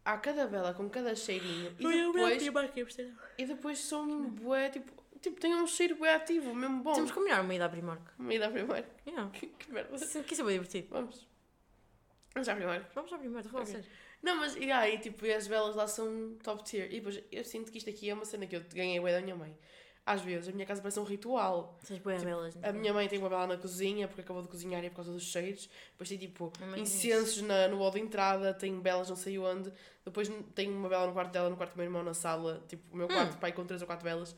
Há cada vela com cada cheirinho. E depois, perceber. e depois são bué, tipo, tipo, tem um cheiro bué ativo, mesmo bom. Temos que combinar uma ida à Primark. Uma ida à Primark. Yeah. Que, que merda. Isso isso é bem divertido. Vamos. Vamos à Primark. Vamos à Primark, estou a falar Ok. sério. Não, mas e aí, tipo, as velas lá são top tier. E depois eu sinto que isto aqui é uma cena que eu ganhei bué da minha mãe. Às vezes a minha casa parece um ritual. Vocês põem velas. não A é? minha mãe tem uma vela na cozinha porque acabou de cozinhar e é por causa dos cheiros. Depois tem tipo incensos na, no hall de entrada, tem velas não sei onde. Depois tem uma vela no quarto dela, no quarto do meu irmão, na sala. Tipo, o meu quarto, Hum. pai, com três ou quatro velas.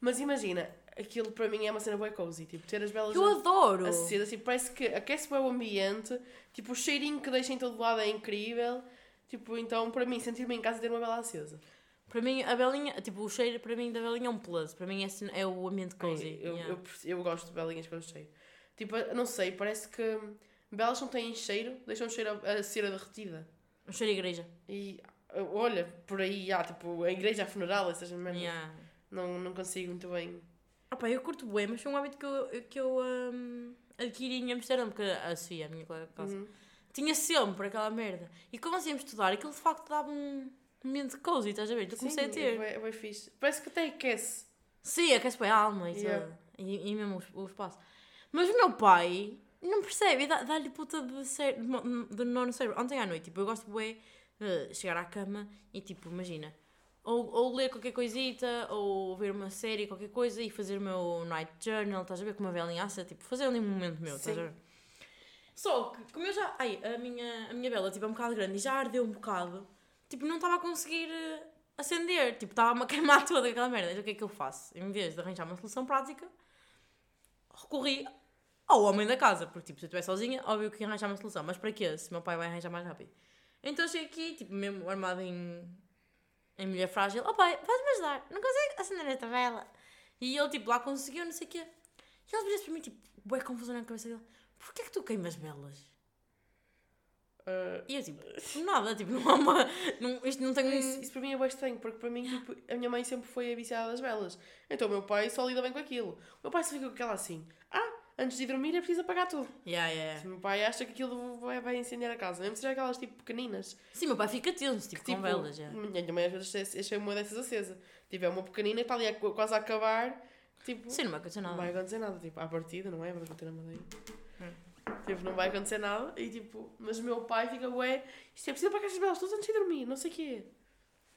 Mas imagina, aquilo para mim é uma cena bué cozy. Tipo, ter as velas Eu adoro! acesas, tipo, parece que aquece bem o ambiente. Tipo, o cheirinho que deixa em todo lado é incrível. Tipo, então para mim, sentir-me em casa e ter uma vela acesa. Para mim, a velinha, tipo, o cheiro para mim da velinha é um plus. Para mim é, assim- é o ambiente cozy. Eu, yeah. eu, eu gosto de velinhas com cheiro. Tipo, não sei, parece que velas não têm cheiro, deixam cheiro a, a cera derretida. Um cheiro de igreja. E olha, por aí há, tipo, a igreja, a funeral, essas merdas. Yeah. Não, não consigo muito bem. Opa, eu curto bué, mas foi um hábito que eu, que eu hum, adquiri em Amsterdão, porque a Sofia, a minha colega de casa, Uhum. tinha sempre aquela merda. E nós íamos estudar, aquilo de facto dava um ambiente cozy, estás a ver? Eu comecei a ter. É, bem- é fixe. Parece que até aquece. Sim, aquece bem a alma e Yeah. tudo. E, e mesmo o, o espaço. Mas o meu pai não percebe, e dá- dá-lhe puta de, cérebro, de de nono cérebro. Ontem à noite, tipo, eu gosto bué de chegar à cama e, tipo, imagina, ou, ou ler qualquer coisita, ou ver uma série, qualquer coisa, e fazer o meu night journal, estás a ver, com uma velinha aça, tipo, fazer ali um momento meu, estás a ver? Só que, como eu já. Ai, a minha, a minha vela tipo, é um bocado grande e já ardeu um bocado, tipo, não estava a conseguir eh, acender, tipo, estava-me a queimar toda aquela merda. Então o que é que eu faço? Em vez de arranjar uma solução prática, recorri ao homem da casa. Porque, tipo, se eu estiver sozinha, óbvio que ia arranjar uma solução. Mas para quê? Se meu pai vai arranjar mais rápido. Então eu chego aqui, tipo, mesmo armado em, em mulher frágil. Oh pai, vais-me ajudar? Não consigo acender esta vela. E ele, tipo, lá conseguiu, não sei o quê. E ele vira para mim, tipo, bué confusão na cabeça dele. Porquê é que tu queimas velas? Ah, E eu, tipo, nada, tipo, não há uma... Não, isto não tem... isso, isso para mim é bem estranho, porque para mim, tipo, a minha mãe sempre foi a viciada das velas. Então o meu pai só lida bem com aquilo. O meu pai só fica com aquela assim. Ah, antes de ir dormir é preciso apagar tudo. Yeah, yeah. Se o meu pai acha que aquilo vai, vai incendiar a casa, mesmo que seja aquelas tipo pequeninas. Sim, meu pai fica tenso, tipo, Tipo, com velas, já. Minha mãe às vezes achei uma dessas acesa. Tipo, é uma pequenina que está ali a- quase a acabar. Tipo, Sim, não vai acontecer não nada. vai acontecer nada. Tipo, à partida, não é? Vamos bater na madeira. Hum. Tipo, não vai acontecer nada. E tipo, mas o meu pai fica, ué, isto é preciso apagar as velas todas antes de dormir, não sei o quê.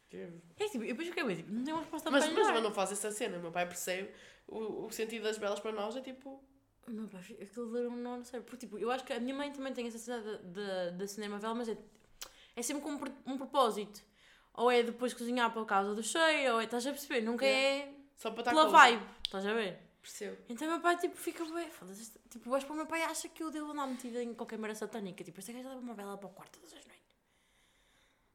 Tipo, É que, tipo, eu depois fiquei bem, tipo, não tem uma resposta Mas, para mas dar. não faço essa cena. O meu pai percebe o, o sentido das velas para nós é tipo. Meu pai, aquilo deu um nó, não sei. Porque, tipo, eu acho que a minha mãe também tem essa cena de, de, de acender uma vela, mas é, é sempre com um, um propósito. Ou é depois cozinhar por causa do cheiro, ou é, estás a perceber? Nunca é Só para estar pela vibe, estás a ver? Percebo. Então meu pai, tipo, fica bem, foda-se. Tipo, eu acho que o meu pai acha que eu devo andar metida em qualquer merda satânica. Tipo, esta gaja leva uma vela para o quarto todas as noites.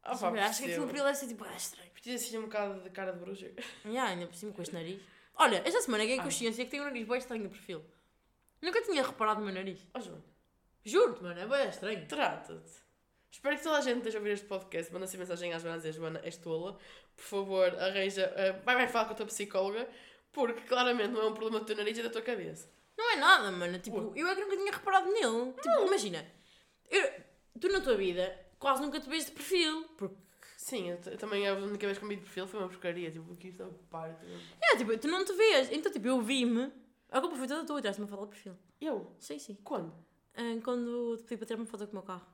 Ah, pá, acho que aquilo para ele deve ser, tipo, ah, estranho. Precisa assim um bocado de cara de bruxa. E ainda por cima com este nariz. Olha, esta semana ganhei consciência que tenho um nariz bem estranho no perfil. Nunca tinha reparado no meu nariz. Ó, João. Juro-te, mano, é bem estranho. Trata-te. Espero que toda a gente esteja a ouvir este podcast. Manda assim mensagem à Joana a dizer: Joana, és tola. Por favor, arranja. uh, vai, vai falar com a tua psicóloga. Porque claramente não é um problema do teu nariz, é da tua cabeça. Não é nada, mano. Tipo, eu é que nunca tinha reparado nele. Tipo, imagina, eu- tu na tua vida quase nunca te vês de perfil. Porque, Sim, eu, eu também a única vez que me vi de perfil foi uma porcaria. Tipo, aqui está o pai. é, tipo, tu não te vês. Então, tipo, eu vi-me. A culpa foi toda tua, estás-me a falar de perfil. Eu? Sim, sim. Quando? Ah, quando te pedi para tirar uma foto com o meu carro.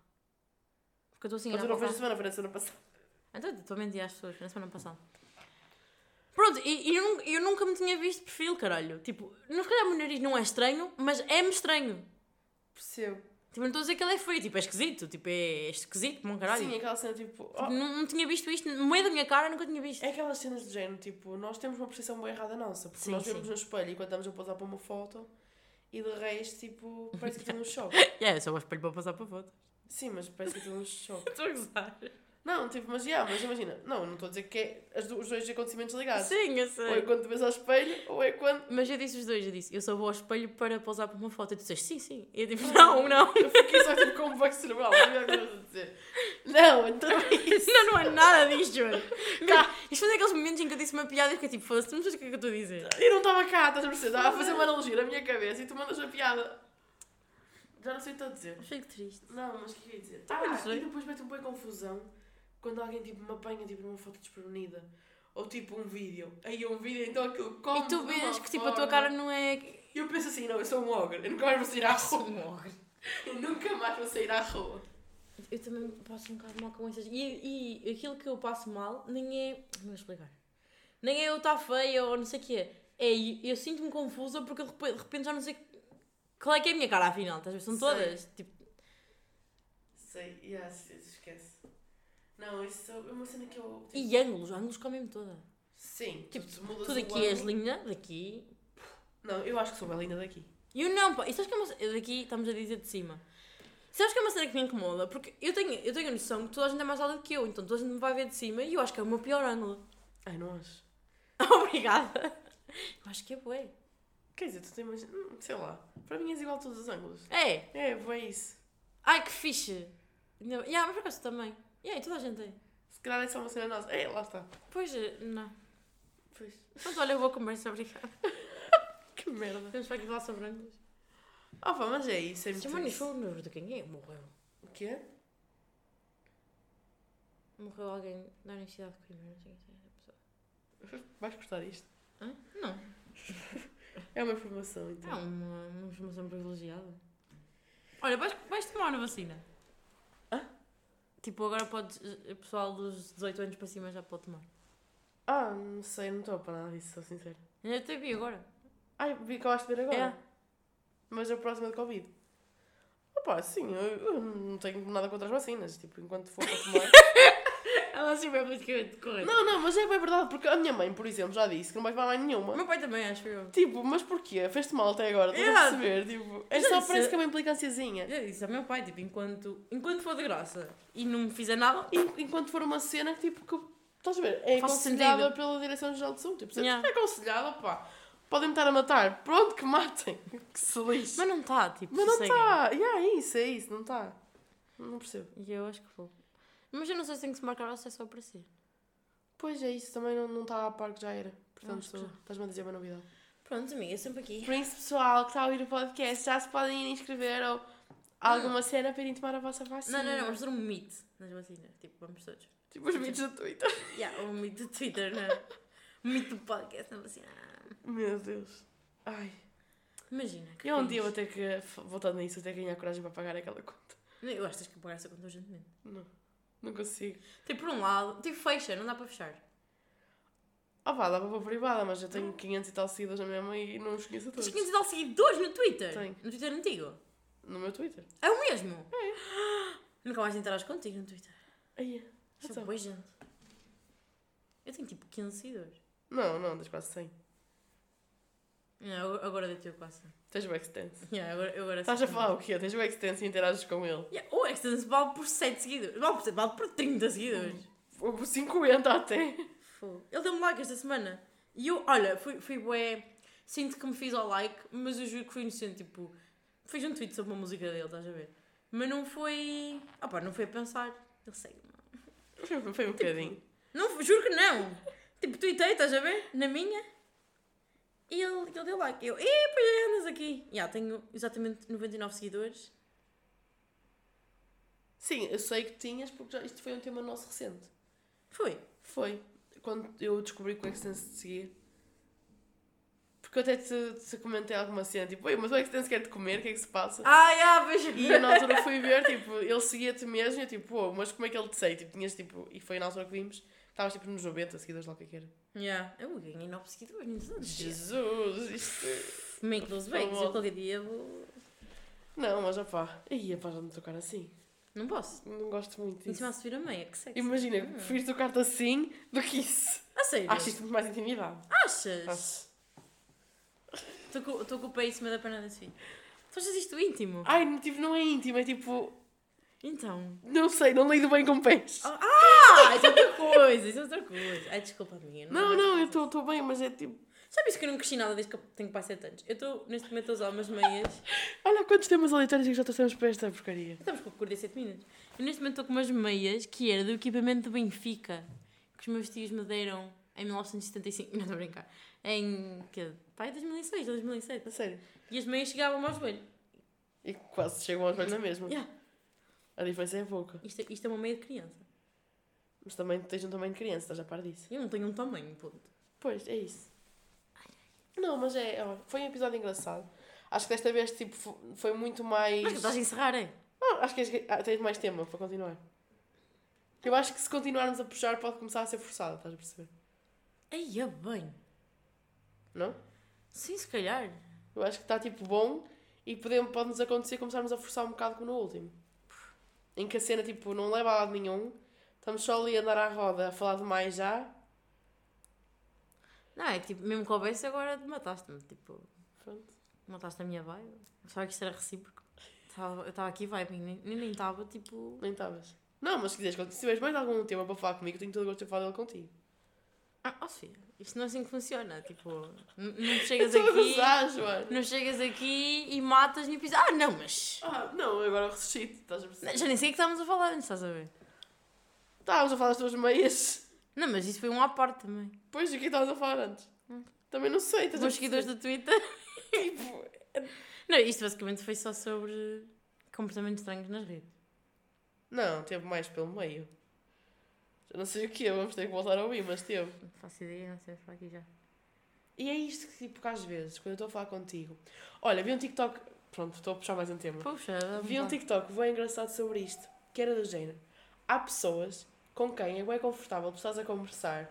Porque eu estou assim a Mas tu não para o fez a semana, foi na semana passada. Então, estou a mentir às pessoas, foi na semana passada. Pronto, e, e eu, eu nunca me tinha visto de perfil, caralho. Tipo, não se calhar o meu nariz não é estranho, mas é-me estranho. Percebo. Tipo, não estou a dizer que ele é feio, tipo, é esquisito. Tipo, é esquisito, como um caralho. Sim, aquela cena tipo. oh, Tipo, não, não tinha visto isto no meio da minha cara, nunca tinha visto. É aquelas cenas do género, tipo, nós temos uma percepção bem errada nossa, porque Sim, nós sim. vemos no espelho e quando estamos a pousar para uma foto e de resto, tipo, parece que tem um choque. É, só o espelho para passar para foto. Sim, mas parece que tem um choque. Estou a gozar. Não, tipo, mas, yeah, mas imagina, não, não estou a dizer que é as do- os dois acontecimentos ligados. Sim, eu Ou é sei. quando te vês ao espelho, ou é quando. Mas eu disse os dois, eu disse, eu só vou ao espelho para pousar para uma foto. E tu disseste, sim, sim. E eu tipo, não, não. Eu fiquei só tipo com um bugs cerebral, não é o que eu estou a dizer. Não, então não é isso. Não, não é nada disto, Joana. Cá, isto foi daqueles momentos em que eu disse uma piada e fiquei tipo, foda-se, tu não sabes o que é que eu estou a dizer. Eu não estava cá, estás a perceber? Estava a fazer uma analogia na minha cabeça e tu mandas a piada. Já não sei o que estou a dizer. Fico triste. Não, mas o que eu ia dizer? Não Ah, sei. e depois mete um pouco confusão quando alguém tipo, me apanha tipo, numa foto desprevenida. Ou tipo um vídeo. Aí um vídeo, então aquilo come E tu vês que tipo a tua cara não é. E eu penso assim, não, eu sou um ogre. Eu nunca mais vou sair à rua. Eu nunca mais vou sair à rua. Eu também passo um bocado mal com essas. E, e aquilo que eu passo mal nem é. Não vou explicar. Nem é eu estar feia ou não sei o quê. É eu, eu sinto-me confusa porque de repente- já não sei qual é que é a minha cara afinal. Estás a ver? São Sei. todas. Tipo, Sei, yes. Não, isso é uma cena que eu. Tipo, e ângulos, ângulos comem-me toda. Sim, Tipo, tu Tu daqui és linda, daqui. Não, eu acho que sou bem linda daqui. E eu não, pá. E sabes que é uma cena- Daqui estamos a dizer de cima. Sabes que é uma cena que me incomoda? Porque eu tenho, eu tenho a noção que toda a gente é mais alta do que eu, então toda a gente me vai ver de cima e eu acho que é o meu pior ângulo. Ai, não acho. Obrigada. Eu acho que é bué. Quer dizer, tu tens. hum, Sei lá. Para mim és igual a todos os ângulos. É. É, foi isso. Ai, que fixe. Ainda- Yeah, mas por acaso também. E toda a gente é. Se calhar é só uma cena nossa. É, lá está. Pois, eh, não. Pois. Pronto, olha, boa conversa, obrigada. Que merda. Temos para aqui falar sobre ângulos. Ah, pá, mas é isso. É muito Chamani isso. foi o número de quem é? Morreu. O quê? Morreu alguém da Universidade de Coimbra, não sei quem é a pessoa. Vais cortar isto? Hã? Não. É uma informação, então. É uma, uma informação privilegiada. Olha, vais, vais tomar a vacina. Tipo, agora podes. O pessoal dos 18 anos para cima já pode tomar. Ah, não sei, não estou para nada disso, sou sincero. Eu até vi agora. Ai, vi que acabaste de ver agora. É. Mas a próxima de Covid. Opa, sim, eu, eu não tenho nada contra as vacinas. Tipo, enquanto for para tomar. Ela assim é politicamente correta. Não, não, mas é bem verdade, porque a minha mãe, por exemplo, já disse que não vai para mais O nenhuma. meu pai também, acho eu. Tipo, mas porquê? Fez-te mal até agora, estás a perceber? Tipo, é Já só disse- parece que é uma implicânciazinha. Eu disse ao meu pai, tipo, enquanto, enquanto for de graça e não me fizer nada, En- Enquanto for uma cena que, tipo, que, estás a ver? É aconselhada pela Direção-Geral de Saúde. Tipo, Yeah. é aconselhada, pá, podem-me estar a matar. Pronto, que matem. Que se lixe. mas não está, tipo, Mas não está. Yeah, é isso, é isso, não está. Não percebo. E eu acho que vou. Mas eu não sei se tem que se marcar ou se é só para si. Pois é isso, também não não está a par que já era. Portanto, estás-me a dizer uma novidade. Pronto, amiga, sempre aqui. Por isso, pessoal que está a ouvir o podcast, já se podem ir inscrever ou alguma cena para irem tomar a vossa vacina. Não, não, não, vamos fazer um meet nas vacinas. Tipo, vamos todos. Tipo os vídeos do Twitter. Yeah, um meet do Twitter, não é? Um meet do podcast na vacina. Meu Deus. Ai. Imagina. Que Eu um dia vou ter que, voltando nisso, vou ter que ganhar coragem para pagar aquela conta. Eu acho que tens que pagar essa conta urgentemente. Não, não consigo. Tipo, por um lado, tipo, fecha, não dá para fechar. Ah pá, dá para privada, mas eu tenho 500 e tal seguidores na mesma e não os conheço a todos. Tens 500 e tal seguidores no Twitter. Tenho. No Twitter antigo. No meu Twitter. É o mesmo? É. Nunca mais interages contigo no Twitter. Aí, Sou então. boa gente. Eu tenho tipo 15 seguidores. Não, não, tens quase 100. Yeah, agora- agora dei teu quase. Tens o Extense. Yeah, agora, agora Estás a falar o quê? Tens o Extense e interages com ele. Yeah, o Extens vale por 7 seguidores. Vale por, 7, vale por 30 seguidores. Ou por 50 até. Fogo. Ele deu-me like esta semana. E eu, olha, fui, fui bué. Sinto que me fiz ao like, mas eu juro que foi inocente. Tipo, fiz um tweet sobre uma música dele, estás a ver? Mas não foi. Ah pá, não foi a pensar. Ele segue-me. Foi, foi um bocadinho. Não, juro que não. Tipo, tuitei, estás a ver? Na minha. E ele, ele deu like. Eu, e pois andas aqui. Já, tenho exatamente 99 seguidores. Sim, eu sei que tinhas porque já, isto foi um tema nosso recente. Foi. Foi. Quando eu descobri que o Extense te seguia. Porque eu até te, te comentei alguma cena, tipo, Oi, mas o Extense quer te comer, o que é que se passa? Ah, já, vejo E eu na altura fui ver, tipo, ele seguia-te mesmo e eu tipo, pô, mas como é que ele te segue? Tipo, tinhas tipo, e foi na altura que vimos, estavas tipo nos 90 seguidores lá o que é que era. Já. Eu ganhei 9 seguidores. não. Jesus, isto. Make those. Famoso. Eu qualquer dia vou. Não, mas opá, ia para já me tocar assim. Não posso. Não gosto muito Em disso. cima a subir a meia, que sexy. Imagina, Hum. prefiro tocar-te assim do que isso. A sério? Acho isto muito mais intimidade. Achas? Acho. Estou com, com o pé em cima da perna da Sofia. Tu achas isto íntimo? Ai, tipo, não é íntimo, é tipo. Então. Não sei, não lido bem com pés. Ah, isso é outra coisa, isso é outra coisa. Ai, desculpa minha. Não, não, eu estou bem, mas é tipo. Sabe isso que eu não cresci nada desde que eu tenho quase 7 anos? Eu estou, neste momento, a usar umas meias. Olha quantos temas aleatórios é que já trouxemos para esta porcaria. Estamos com o 47 minutos. Eu neste momento estou com umas meias que era do equipamento do Benfica. Que os meus tios me deram em 1975. Não estou a brincar. Em. que Pai, 2006 ou 2007. A sério. E as meias chegavam ao joelho. E quase chegam aos velhos na mesma. Yeah. A diferença é pouca. Isto, é- isto é uma meia de criança. Mas também tens um tamanho de criança, estás a par disso. Eu não tenho um tamanho, ponto. Pois, é isso. Não, mas é. ó, foi um episódio engraçado. Acho que desta vez tipo, fo- foi muito mais. Mas que estás a encerrar, é? Não, acho que és- ah, tens mais tema para continuar. Eu acho que se continuarmos a puxar pode começar a ser forçado, estás a perceber? Aí é bem. Não? Sim, se calhar. Eu acho que está tipo bom e podemos, pode-nos acontecer começarmos a forçar um bocado como no último. Em que a cena tipo não leva a lado nenhum, estamos só ali a andar à roda a falar demais já. Não, é tipo, mesmo que houvesse, agora mataste-me. Tipo, Pronto. mataste a minha vibe. Só que isto era recíproco. Tava- Eu estava aqui vibe, nem nem estava tipo. Nem estavas. Não, mas se quiseres, se tiveres mais algum tema para falar comigo, tenho todo o gosto de falar dele contigo. Ah, ó Sofia, isto não é assim que funciona. Tipo, não chegas aqui. Não chegas aqui e matas-me e pisas. Ah, não, mas. Ah, não, agora ressuscito, estás a perceber? Já nem sei o que estávamos a falar antes, estás a ver? Estávamos a falar das tuas meias. Não, mas isso foi um à parte também. Pois, o que é estavas a falar antes? Também não sei, estás Os seguidores do Twitter. Tipo, Não, isto basicamente foi só sobre comportamentos estranhos nas redes. Não, teve mais pelo meio. Eu não sei o que vamos ter que voltar a ouvir, mas teve. Não faço ideia, não sei falar aqui já. E é isto que, tipo, que às vezes, quando eu estou a falar contigo. Olha, vi um TikTok. Pronto, estou a puxar mais um tema. Puxa, Vi um lá. TikTok bem engraçado sobre isto, que era do género. Há pessoas com quem é bem confortável, tu estás a conversar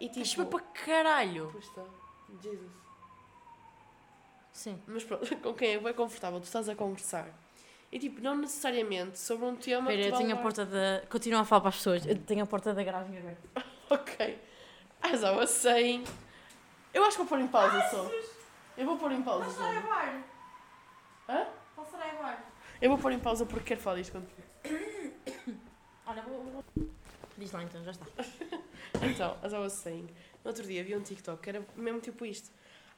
e Estás tipo. para caralho. Pois está. Jesus. Sim. Mas pronto, com quem é bem confortável, tu estás a conversar E tipo, não necessariamente sobre um tema Espera, que eu tenho a porta da. Continuo a falar para as pessoas. Eu tenho a porta da garagem aberta. Ok. As was saying. Eu acho que vou pôr em pausa só. Eu vou pôr em pausa só. levar. Hã? Posso levar. Eu vou pôr em pausa porque quero falar isto contigo. Olha, vou. Diz lá então, já está. Então, as saying, no outro dia vi um TikTok que era mesmo tipo isto.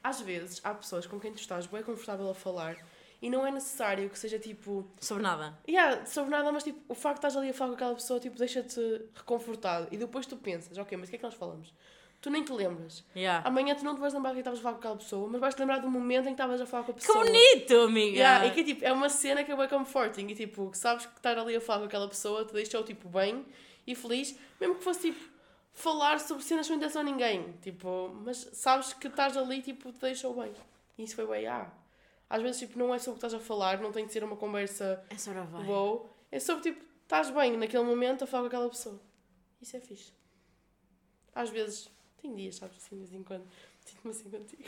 Às vezes há pessoas com quem tu estás bem confortável a falar e não é necessário que seja tipo. Sobre nada. Yeah, sobre nada, mas tipo, o facto de estás ali a falar com aquela pessoa tipo, deixa-te reconfortado. E depois tu pensas, ok, mas o que é que nós falamos? Tu nem te lembras. Yeah. Amanhã tu não te vais lembrar que estavas a falar com aquela pessoa, mas vais te lembrar do momento em que estavas a falar com a Que pessoa. bonito, amiga! Yeah, e que tipo, é uma cena que é bem comforting e tipo, que sabes que estar ali a falar com aquela pessoa te deixou tipo bem e feliz, mesmo que fosse tipo falar sobre cenas sem intenção a ninguém, tipo, mas sabes que estás ali tipo te deixou bem. E isso foi bem, ah. Às vezes tipo, não é sobre o que estás a falar, não tem que ser uma conversa É vai. wow, é sobre tipo, estás bem naquele momento a falar com aquela pessoa. Isso é fixe. Às vezes, tem dias, sabes, assim, de vez em quando, sinto-me assim contigo.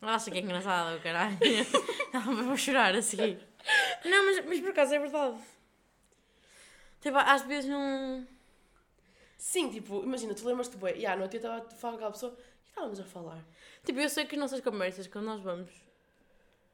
Acha que é engraçado, caralho. Não, vou chorar a seguir. Não, mas, mas por acaso é verdade. Tipo, às vezes não. Sim, tipo, imagina, tu lembras-te bem, yeah, no outro dia estava a falar com aquela pessoa, o que estávamos a falar? Tipo, eu sei que as nossas conversas, quando nós vamos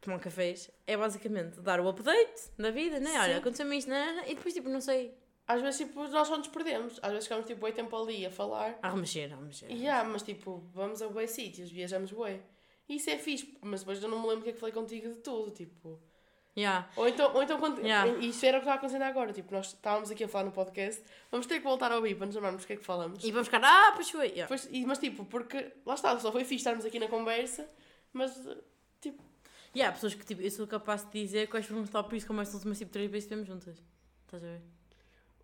tomar cafés, é basicamente dar o update da vida, né? Olha, aconteceu-me isto, né? E depois, tipo, não sei. Às vezes, tipo, nós só nos perdemos. Às vezes ficamos, tipo, bem tempo ali a falar. A remexer, a remexer. E yeah, mas, tipo, vamos a bem sítios, viajamos bem. E isso é fixe, mas depois eu não me lembro o que é que falei contigo de tudo, tipo... Yeah. Ou então, ou então quando... Yeah. Isso era o que estava acontecendo agora, tipo, nós estávamos aqui a falar no podcast, vamos ter que voltar a ouvir para nos lembrarmos o que é que falamos. E vamos ficar, ah, pois foi. Yeah. Depois, e, mas, tipo, porque, lá está, só foi fixe estarmos aqui na conversa, mas, tipo, E há pessoas que, tipo, eu sou capaz de dizer quais foram os tópicos como as últimas, tipo, três vezes que estivemos juntas. Estás a ver?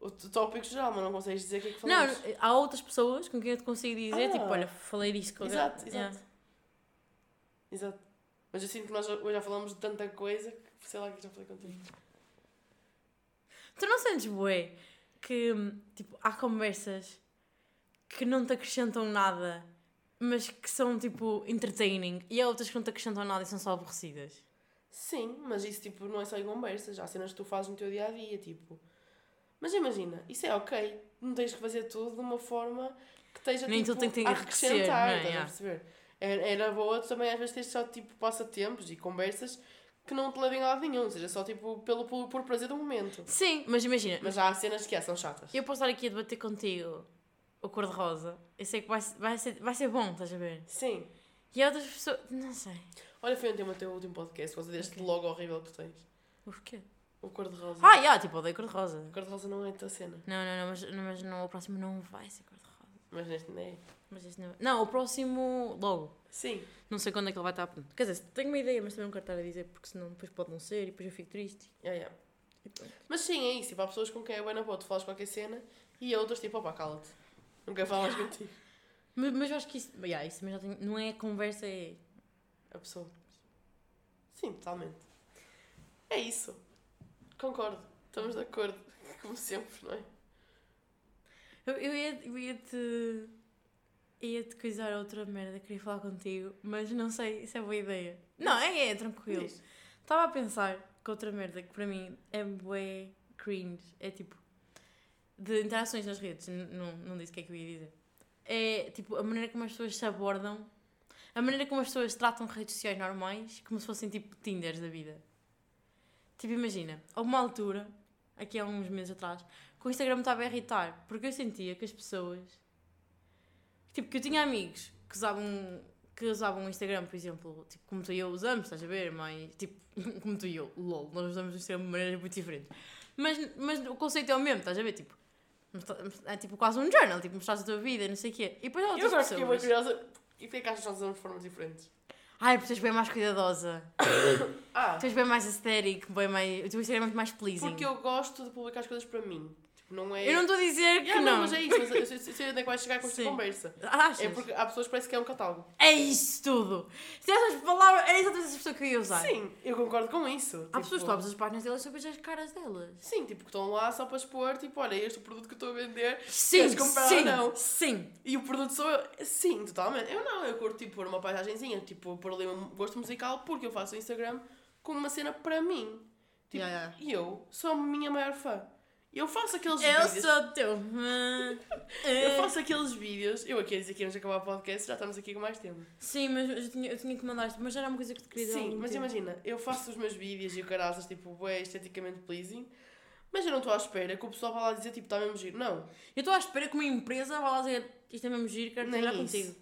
o tópico geral, mas não consegues dizer o que é que Não, falamos. há outras pessoas com quem eu te consigo dizer, Ah. tipo, olha, falei disto com Exato, exato. Yeah. Exato. Mas eu sinto que nós hoje já falamos de tanta coisa que sei lá que já falei contigo. Tu não sentes, bué, que, tipo, há conversas que não te acrescentam nada, mas que são, tipo, entertaining, e há outras que não te acrescentam nada e são só aborrecidas? Sim, mas isso tipo não é só em conversas, há cenas que tu fazes no teu dia a dia, tipo. Mas imagina, isso é ok. Não tens que fazer tudo de uma forma que esteja Nem tipo, tudo tem que acrescentar, não é? estás a perceber? Era, era boa tu também às vezes teres só tipo passatempos e conversas que não te levem a lado nenhum, seja só tipo pelo, pelo, por prazer do momento. Sim, mas imagina, Mas há cenas que é, são chatas. eu posso estar aqui a debater contigo o cor-de-rosa, eu sei que vai, vai, ser, vai ser bom, estás a ver? Sim. E há outras pessoas, não sei. Olha, foi tema do teu último podcast, por causa deste logo horrível que tu tens. O quê? O cor-de-rosa. Ah, já, tipo, odeio cor-de-rosa. O cor-de-rosa não é a tua cena. Não, não, não, mas, não, mas não, o próximo não vai ser cor-de-rosa. Mas neste não é. Mas este não... não, o próximo logo. Sim. Não sei quando é que ele vai estar pronto. Quer dizer, tenho uma ideia, mas também não quero estar a dizer, porque senão depois pode não ser e depois eu fico triste. Yeah, yeah. Pronto. Mas sim, é isso. Tipo, há pessoas com quem é bem na boa, tu falas qualquer cena e há outras tipo, opá, cala-te. Não quero falar mais contigo. Mas, mas eu acho que isso, yeah, isso também já tem, não é conversa, é. A pessoa. Sim, totalmente. É isso. Concordo. Estamos de acordo. Como sempre, não é? Eu, eu ia, eu ia te. ia te coisar outra merda, queria falar contigo, mas não sei se é boa ideia. Não, é, é, tranquilo. Estava a pensar que outra merda que para mim é bué cringe, é tipo. De interações nas redes, não, não disse o que é que eu ia dizer. É tipo a maneira como as pessoas se abordam, a maneira como as pessoas tratam redes sociais normais como se fossem tipo Tinders da vida. Tipo, imagina, houve uma altura, aqui há uns meses atrás, que o Instagram estava a irritar, porque eu sentia que as pessoas. Tipo, que eu tinha amigos que usavam, que usavam o Instagram, por exemplo, tipo, como tu e eu usamos, estás a ver? Mas, tipo, como tu e eu, lol, nós usamos o Instagram de maneiras muito diferentes. Mas, mas o conceito é o mesmo, estás a ver? Tipo, é tipo quase um journal, tipo, mostras a tua vida, não sei o quê. E depois há Eu outras agora fiquei pessoas. curiosa. E porquê que achas que nós usamos formas diferentes? Ai, porque tu és bem mais cuidadosa. Ah, Tu és bem mais aesthetic, bem mais. O teu Instagram é muito mais pleasing. porque eu gosto de publicar as coisas para mim. Tipo, não é. Eu não estou a dizer que Yeah, não. mas é isso. Mas eu sei, onde é que vais chegar com esta Sim. conversa. Achas? É porque há pessoas que parece que é um catálogo. É isso tudo! Se essas palavras. Era exatamente essa pessoa que eu ia usar. Sim, eu concordo com isso. Há pessoas que Tipo, tu abres as páginas delas só vejo as caras delas. Sim, tipo, que estão lá só para expor, tipo, olha, este é o produto que eu estou a vender. Sim, Queres comprar sim, ou não? sim. E o produto sou eu. Sim, totalmente. Eu não, eu curto tipo pôr uma paisagenzinha, tipo pôr ali um gosto musical, porque eu faço o Instagram como uma cena para mim. Tipo, Yeah, yeah. E eu sou a minha maior fã. Eu faço aqueles Eu vídeos. sou teu. Eu É. faço aqueles vídeos. Eu aqui a dizer que íamos acabar o podcast, já estamos aqui com mais tempo. Sim, mas eu tinha, eu tinha que mandar isto, mas já era uma coisa que te queria Sim, mas tempo. imagina, eu faço os meus vídeos e o caraças, tipo, bué esteticamente pleasing, mas eu não estou à espera que o pessoal vá lá dizer, tipo, está mesmo giro. Não, Eu estou à espera que uma empresa vá lá dizer isto é mesmo giro, quero trabalhar contigo.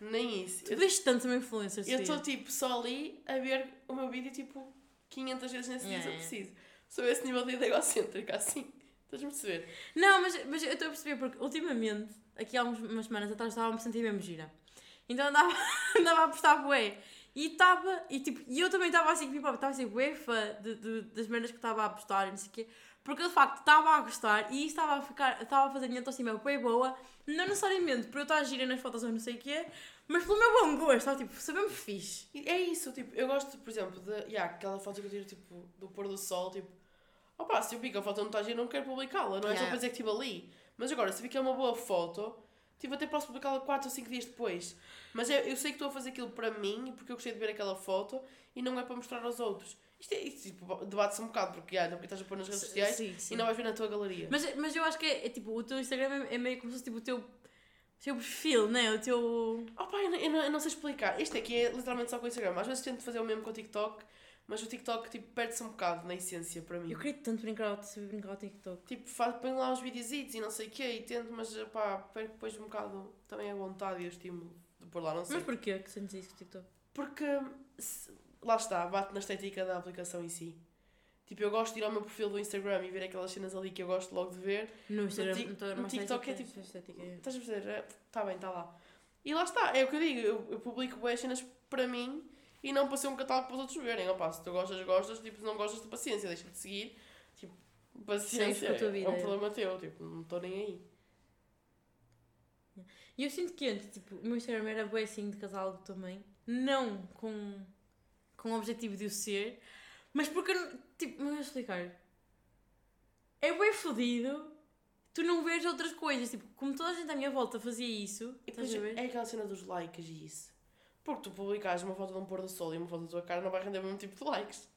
nem isso. Tu Eu deixas tanto uma influencer, eu estou, tipo, só ali a ver o meu vídeo, tipo, 500 vezes nesse dia se eu Yeah. preciso. Sou esse nível de egocêntrica, assim. Estás-me a perceber? Não, mas, mas eu estou a perceber porque ultimamente, aqui há umas semanas atrás, estava a me sentir mesmo gira. Então andava, andava a postar bué. E estava, e tipo, e eu também estava assim, tipo, estava assim, bué fã de, de- das merdas que estava a postar e não sei o quê. Porque de facto estava a gostar e estava a ficar, estava a fazer minha autoestima bué boa, não necessariamente por eu estar gira nas fotos ou não sei o quê, mas pelo meu bom gosto, estava tipo, sabemos fixe. É isso, tipo, eu gosto, por exemplo, de. Yeah, aquela foto que eu tiro, tipo, do pôr do sol, tipo. Opá, se eu vi que a foto não está gira, não quero publicá-la, não é só para dizer que estive ali. Mas agora, se vi que é uma boa foto, tipo, até posso publicá-la 4 ou 5 dias depois. Mas eu, eu sei que estou a fazer aquilo para mim, porque eu gostei de ver aquela foto, e não é para mostrar aos outros. Isto é, isto, tipo, debate-se um bocado, porque, yeah, porque estás a pôr nas redes sociais Sim, sim. e não vais ver na tua galeria. Mas, mas eu acho que é, é tipo, o teu Instagram é, é meio como se fosse tipo o teu, teu perfil, né? O teu. Opa, eu não, eu, não, eu não sei explicar. Isto aqui é literalmente só com o Instagram. Às vezes tento fazer o mesmo com o TikTok, mas o TikTok, tipo, perde-se um bocado na essência para mim. Eu queria tanto brincar saber brincar ao TikTok. Tipo, faz, põe lá os videozitos e não sei o quê e tento, mas pá, perco depois um bocado também a vontade e o estímulo de pôr lá, não sei. Mas porquê que sentes isso com o TikTok? Porque, se- lá está, bate na estética da aplicação em si. Tipo, eu gosto de ir ao meu perfil do Instagram e ver aquelas cenas ali que eu gosto logo de ver. No Instagram, Tik- no, tô- no TikTok é estética, tipo- estética, é. Estás a perceber? Está bem, está lá. E lá está, é o que eu digo, eu, eu publico boas cenas para mim e não para ser um catálogo para os outros verem. Opa, se tu gostas, gostas, tipo, se não gostas, de paciência, deixa de seguir. Tipo, paciência, tua vida, é um é. problema teu, tipo, não estou nem aí. E eu sinto que antes, tipo, o meu Instagram era bem assim de casálogo também. Não com, com o objetivo de o ser, mas porque, tipo, me vou explicar. É bem fodido tu não vês outras coisas. Tipo, como toda a gente à minha volta fazia isso, E estás a ver? é aquela cena dos likes e isso. Porque tu publicares uma foto de um pôr do sol e uma foto da tua cara não vai render o mesmo tipo de likes.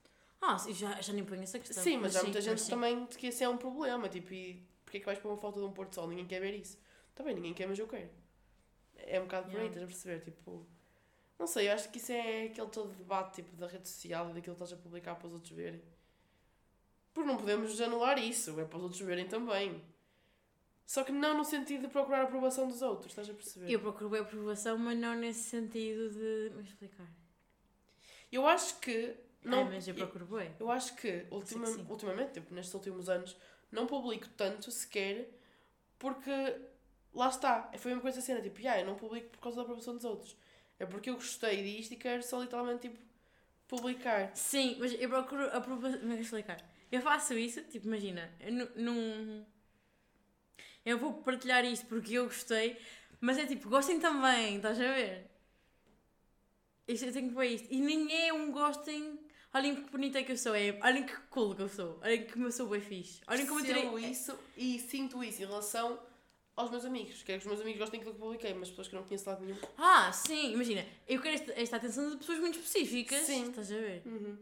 Ah, sim, já, já nem ponho essa questão. sim, mas há muita sim, gente mas sim. também que esse é um problema. Tipo, e porquê é que vais pôr uma foto de um pôr do sol? Ninguém quer ver isso. Também ninguém quer, mas eu quero. É um bocado por aí, estás a perceber? Tipo, não sei, eu acho que isso é aquele todo debate tipo, da rede social e daquilo que estás a publicar para os outros verem. Porque não podemos anular isso, é para os outros verem também. Só que não no sentido de procurar a aprovação dos outros, estás a perceber? Eu procuro bem a aprovação, mas não nesse sentido de. Vou explicar. Eu acho que. Não, mas eu procuro bem. Eu acho que, ultima, sim. ultimamente, tipo, nestes últimos anos, não publico tanto sequer porque lá está. Foi a mesma coisa cena, tipo, yeah, eu não publico por causa da aprovação dos outros. É porque eu gostei disto e quero só literalmente tipo publicar. Sim, mas eu procuro a aprovação. Mas vou explicar. Eu faço isso, tipo, imagina, eu nu- não. Eu vou partilhar isto porque eu gostei, mas é tipo, gostem também, estás a ver? Isto, eu tenho que ver isto. E nem é um gostem. Olhem que bonita que eu sou, é. Olhem que cool que eu sou. Olhem que eu sou bem fixe. Olhem como eu tirei. Isso e sinto isso em relação aos meus amigos. Quero que os meus amigos gostem daquilo que publiquei, mas pessoas que eu não conheço de lado nenhum. Ah, sim, imagina, eu quero esta, esta atenção de pessoas muito específicas. Sim. Estás a ver? Uhum.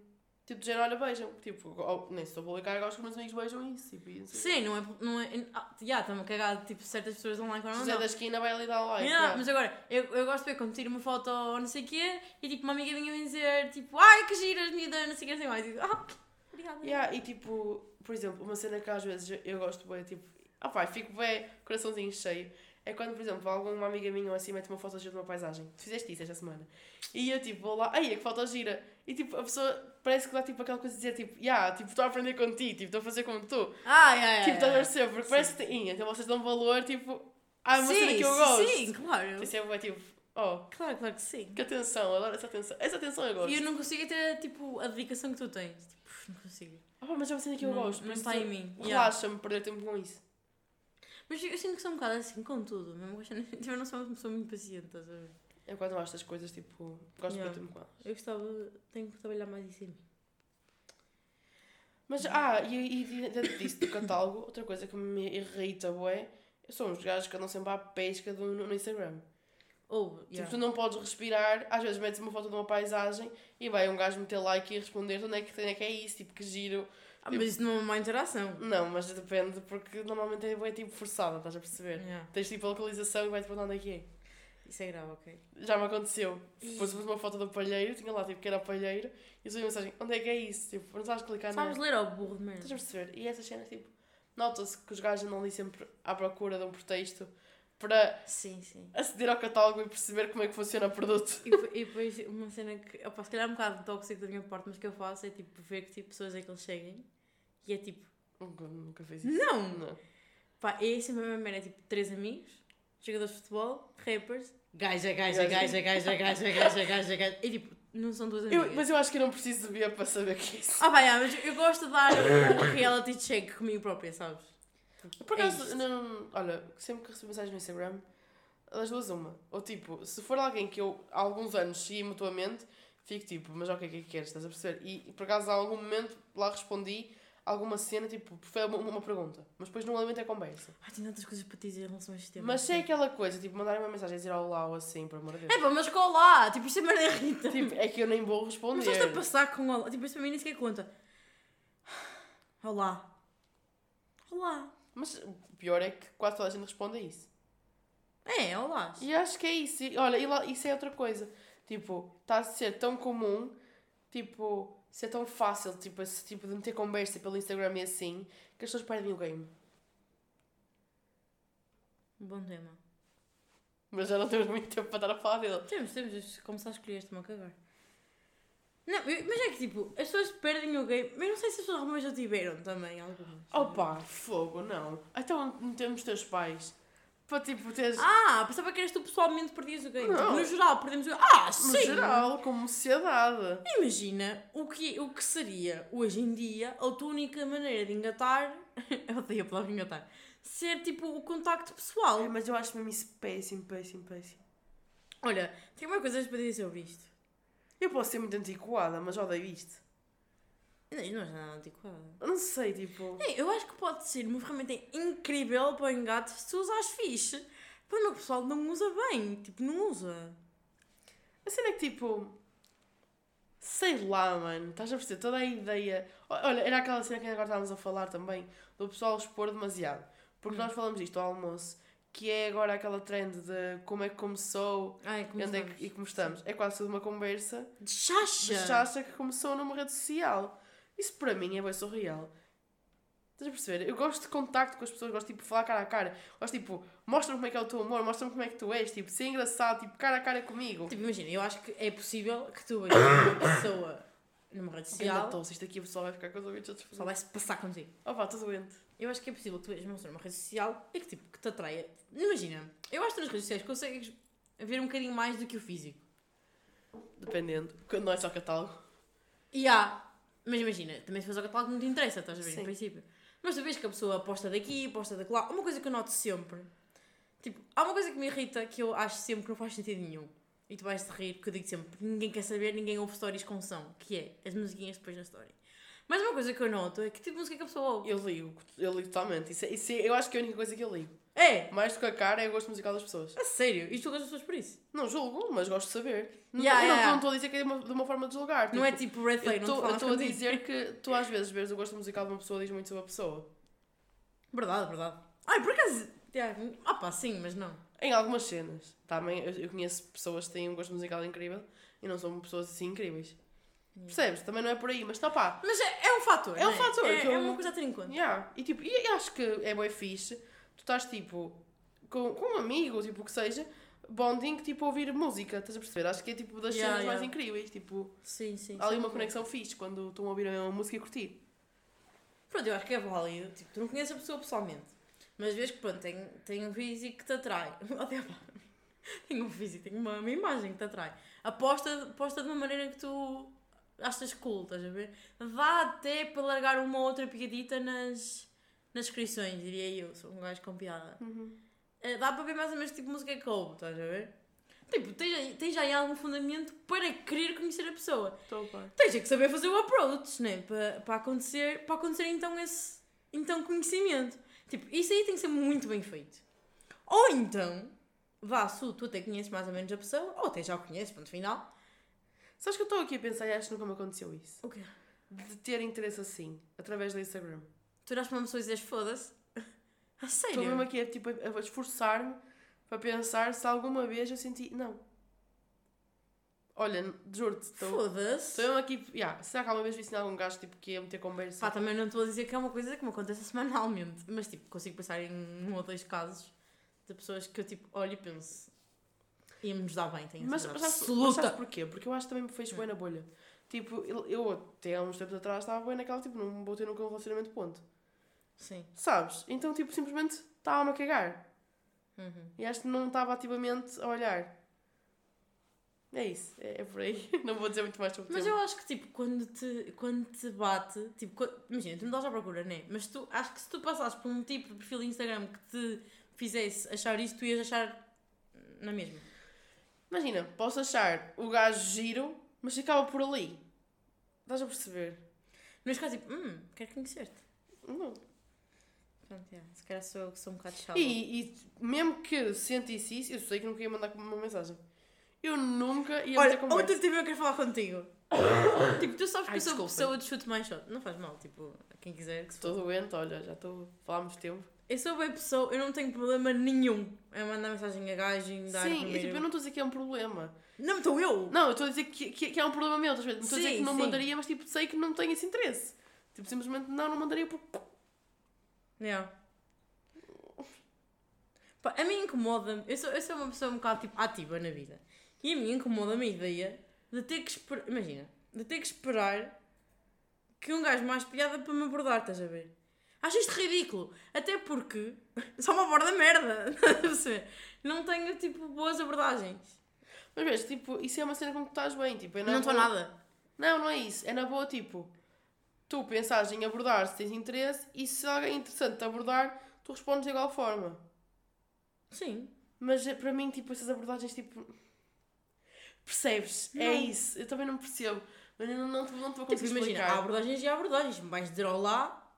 Tipo, de género, olha, beijam. Tipo, oh, nem se estou a publicar, gosto que os meus amigos beijam isso. Tipo, não sei o quê. Sim, não é. Não é ah, já, está-me a cagar, tipo, certas pessoas online que eu não José não. da esquina vai ali dar like. Yeah, yeah. Mas agora, eu, eu gosto de ver quando tiro uma foto ou não sei o quê e tipo uma amiga minha vem dizer tipo, ai que giras, miúda, não sei o que, não sei mais. E digo, ah, obrigada. Yeah, e tipo, por exemplo, uma cena que às vezes eu- gosto bem, tipo, ah pá, fico bem, coraçãozinho cheio. É quando, por exemplo, alguma amiga minha ou assim mete uma foto gira de uma paisagem. Tu fizeste isso esta semana. E eu tipo, vou lá, ai, que foto gira. E tipo, a pessoa parece que dá tipo aquela coisa de dizer tipo, yeah, tipo, estou a aprender contigo, tipo, estou a fazer como tu. Ah, é, Tipo, estás a perceber? Porque parece que tem, então vocês dão valor, tipo, ah, uma cena que eu gosto. Sim, claro. Isso é bué, tipo, oh, Claro, claro que sim. que atenção, adoro essa atenção. Essa atenção eu gosto. E eu não consigo ter tipo a dedicação que tu tens. Tipo, não consigo. Ah, pá, mas é uma cena que eu não, gosto. Não está em mim. Yeah. Relaxa-me perder tempo com isso. Mas eu sinto que sou um bocado assim com tudo. Mesmo tipo, eu não sou uma pessoa muito paciente, estás a ver? É quando eu acho estas coisas, tipo, gosto Yeah. tempo com elas. Eu gostava, tenho que trabalhar mais isso em mim. Mas, ah, e, e dentro disso do catálogo, outra coisa que me irrita, bué, são os gajos que andam sempre à pesca do, no, no Instagram. Ou, Tipo, yeah. tu não podes respirar, às vezes metes uma foto de uma paisagem e vai um gajo meter like e responder onde é que, onde é, que é isso, tipo, que giro, Ah, mas isso não é uma interação. Não, mas depende, porque normalmente é, é tipo forçada, estás a perceber? Yeah. Tens tipo a localização e vai-te perguntar onde é que é. Isso é grave, ok. Já me aconteceu. Ih. Pus uma foto do palheiro, tinha lá tipo que era o palheiro, e eu uma mensagem: onde é que é isso? Tipo, não sabes clicar na. Sabes ler ao burro de Estás a perceber? E essas cenas, tipo, nota-se que os gajos andam ali sempre à procura de um pretexto para Sim, sim. aceder ao catálogo e perceber como é que funciona o produto. E, depois- e depois uma cena que, opa, se calhar é um bocado tóxico da minha parte, mas que eu faço é tipo ver que tipo pessoas é que eles seguem e é tipo, Nunca, nunca fiz isso. não! Não. Pá, é sempre a mesma merda, é tipo três amigos, jogadores de futebol, rappers, gaja, gaja, Gaja. gaja, gaja, gaja, gaja, gaja. E tipo, não são duas amigas. Eu, mas eu acho que eu não preciso de ver para saber que é isso. Ah, vai, ah, mas eu gosto de dar o reality check comigo própria, sabes? Por É acaso, isto. não, olha, sempre que recebo mensagens no Instagram, das duas uma. Ou tipo, se for alguém que eu há alguns anos segui mutuamente, fico tipo, mas ok, o que é que queres? Estás a perceber? E, por acaso, há algum momento lá respondi alguma cena, tipo, foi uma, uma pergunta. Mas depois não alimenta a conversa. Ai, tenho tantas coisas para te dizer em relação a este tema. Mas se é aquela coisa, tipo, mandarem uma mensagem a dizer olá ou assim, por amor de Deus. É pá, mas qual lá? Tipo, isto é merda irrita. Tipo, é que eu nem vou Mas responder. estás a passar com olá. Tipo, isso para mim nem sequer conta. Olá. Olá. Mas o pior é que quase toda a gente responde a isso. É, olá. E acho que é isso. E, olha, isso é outra coisa. Tipo, está a ser tão comum, tipo, ser tão fácil, tipo, esse tipo de meter conversa pelo Instagram e assim, que as pessoas perdem o game. Bom tema. Mas já não temos muito tempo para estar a falar dele. Temos, temos. Começar a escolher este-me a cagar. Não, mas é que tipo, as pessoas perdem o game. Mas não sei se as pessoas já tiveram também, algumas. Opa, fogo, não. Então metemos os teus pais. Para tipo teres. Ah, pensava que eras tu pessoalmente perdias o game. Não. Tipo, no geral, perdemos o game. Ah, no sim! geral, como sociedade. Imagina o que, o que seria hoje em dia a tua única maneira de engatar. Eu odeio a palavra engatar. Ser tipo o contacto pessoal. Ai, mas eu acho mesmo isso péssimo, péssimo, péssimo. Olha, tenho uma coisa para dizer sobre isto. Eu posso ser muito antiquada, mas odeio isto. Não, é nada antiquado. Eu não sei, tipo. Ei, Eu acho que pode ser uma ferramenta incrível para o engate se tu usares fixe. O meu pessoal não usa bem. Tipo, não usa. A cena é que tipo. Sei lá, mano. Estás a perceber? Toda a ideia. Olha, era aquela cena que agora estávamos a falar também. Do pessoal expor demasiado. Porque Hum. nós falamos isto ao almoço. Que é agora aquela trend de como é que começou Ai, como e, onde é que, e como estamos. É quase tudo uma conversa De chacha! de chacha que começou numa rede social. Isso para mim é bem surreal. Estás a perceber? Eu gosto de contacto com as pessoas, gosto tipo, de falar cara a cara. Gosto tipo, mostra-me como é que é o teu humor, mostra-me como é que tu és, tipo, ser engraçado, tipo, cara a cara comigo. Tipo, imagina, eu acho que é possível que tu vejas uma pessoa numa rede Ok, ainda social. estou, se isto aqui o pessoal vai ficar com os ouvidos a Só vai-se passar contigo. Opa, estou doente. Eu acho que é possível que tu vejas uma pessoa numa rede social e que tipo, que te atraia. Imagina, eu acho que nas redes sociais consegues ver um bocadinho mais do que o físico. Dependendo. Quando não é só catálogo. E há. Mas imagina, também se faz o catálogo não te interessa, estás a ver, no princípio. Mas tu vês que a pessoa aposta daqui, aposta daquela. Uma coisa que eu noto sempre. Tipo, há uma coisa que me irrita que eu acho sempre que não faz sentido nenhum. E tu vais te rir, porque eu digo sempre, ninguém quer saber, ninguém ouve stories com som, que é as musiquinhas depois na story. Mas uma coisa que eu noto é que tipo de música que a pessoa ouve. Eu ligo, eu ligo totalmente. Isso, é- isso é- eu acho que é a única coisa que eu ligo. É! Mais do que a cara é o gosto musical das pessoas. A sério, e tu julgas as pessoas por isso? Não julgo, mas gosto de saber. Não- Yeah, não- yeah. estou a dizer que é de uma, de uma forma de julgar. não é tipo red flag, não estou a dizer que tu às vezes vês o gosto musical de uma pessoa diz muito sobre a pessoa. Verdade, verdade. Ai, por acaso. Yeah. Ah pá, sim, mas não. Em algumas cenas. Também eu, eu conheço pessoas que têm um gosto musical incrível e não são pessoas assim incríveis. Percebes? Também não é por aí, mas está pá. Mas é, é um fator. É um não fator É, eu- é uma coisa a ter em conta. Yeah. E tipo, e acho que é bem fixe. Tu estás tipo com, com um amigo, tipo o que seja, bonding, tipo ouvir música, estás a perceber? Acho que é tipo das Yeah, cenas mais yeah. incríveis. Tipo, Sim, sim. há ali uma conexão fixe quando estão a ouvir a mesma música e curtir. Pronto, eu acho que é válido. Tipo, tu não conheces a pessoa pessoalmente. Mas vês que, pronto, tem, tem um físico que te atrai. Tem um físico, tem uma, uma imagem que te atrai. Aposta, aposta de uma maneira que tu achas cool, estás a ver? Dá até para largar uma ou outra piadita nas, nas descrições, diria eu. Sou um gajo com piada. Eh, Dá para ver mais ou menos tipo música que ouve, estás a ver? Tipo, tens, tens já aí algum fundamento para querer conhecer a pessoa. Estou pá. Tens é que saber fazer o approach, né? Para, para, acontecer, para acontecer então esse então conhecimento. Tipo, isso aí tem que ser muito bem feito. Ou então, vá, se tu até conheces mais ou menos a pessoa, ou até já o conheces, ponto final. Sabes que eu estou aqui a pensar e acho que nunca me aconteceu isso. O quê? de ter interesse assim, através do Instagram. Tu olhas para uma pessoa e dizes foda-se. A sério? Estou mesmo aqui tipo, a a esforçar-me para pensar se alguma vez eu senti. Não. Olha, juro-te, estou. Foda-se. Estou mesmo aqui. Yeah, será que alguma vez vi em algum gajo tipo, que ia meter conversa? Pá, também não estou a dizer que é uma coisa que me acontece semanalmente. Mas tipo, consigo pensar em um ou dois casos de pessoas que eu tipo olho e penso. Íamos dar bem, tenho a Mas, mas, sabes, mas absoluta. sabes porquê? Porque eu acho que também me fez bem na bolha. Tipo, eu, eu até há uns tempos atrás estava bem naquela, tipo, não vou ter nunca um relacionamento ponto. Sim. Sabes? Então, tipo, simplesmente estava-me a cagar. Uhum. E acho que não estava ativamente a olhar. É isso, é, é por aí. Não vou dizer muito mais sobre o Mas tema. eu acho que, tipo, quando te, quando te bate, tipo, quando- imagina, tu me estás à procura, né? Mas tu, acho que se tu passasses por um tipo de perfil de Instagram que te fizesse achar isso, tu ias achar na mesma. Imagina, posso achar o gajo giro, mas ficava por ali. Estás a perceber? Mas caso, tipo, hum, quero conhecer-te. Não. Pronto, yeah. se calhar sou eu que sou um bocado chata. E, e mesmo que sentisse isso, eu sei que nunca ia mandar uma mensagem. Eu nunca ia Olha, outro tema eu quero falar contigo. tipo, tu sabes que Ai, eu sou desculpem. pessoa de chute mais shot. Não faz mal, tipo, quem quiser que se Estou doente, olha, já estou. Falámos tempo. Eu sou bem pessoa, eu não tenho problema nenhum em mandar mensagem a gajo e dar Sim, e, tipo, eu não estou a dizer que é um problema. Não, estou eu! Não, eu estou a dizer que, que, que é um problema meu. estás a ver? Não estou a dizer que não sim. mandaria, mas tipo, sei que não tenho esse interesse. Tipo, simplesmente não, não mandaria porque. Yeah. Pá, a mim incomoda-me. Eu sou, eu sou uma pessoa um bocado tipo, ativa na vida. E a mim incomoda-me a ideia de ter que esperar. Imagina, de ter que esperar que um gajo mais piada para me abordar, estás a ver? Acho isto ridículo. Até porque só me aborda merda. não tenho tipo boas abordagens. Mas vês, tipo, isso é uma cena com que tu estás bem. Tipo, é não estou boa- nada. Não, não é isso. É na boa, tipo, tu pensas em abordar se tens interesse e se alguém é interessante te abordar, tu respondes de igual forma. Sim. Mas é, para mim, tipo, essas abordagens, tipo. Percebes? É Não. isso. Eu também não percebo. Mas eu não, não, te- não te vou Tipo, conseguir imagina, há abordagens e há abordagens. Vais dizer olá.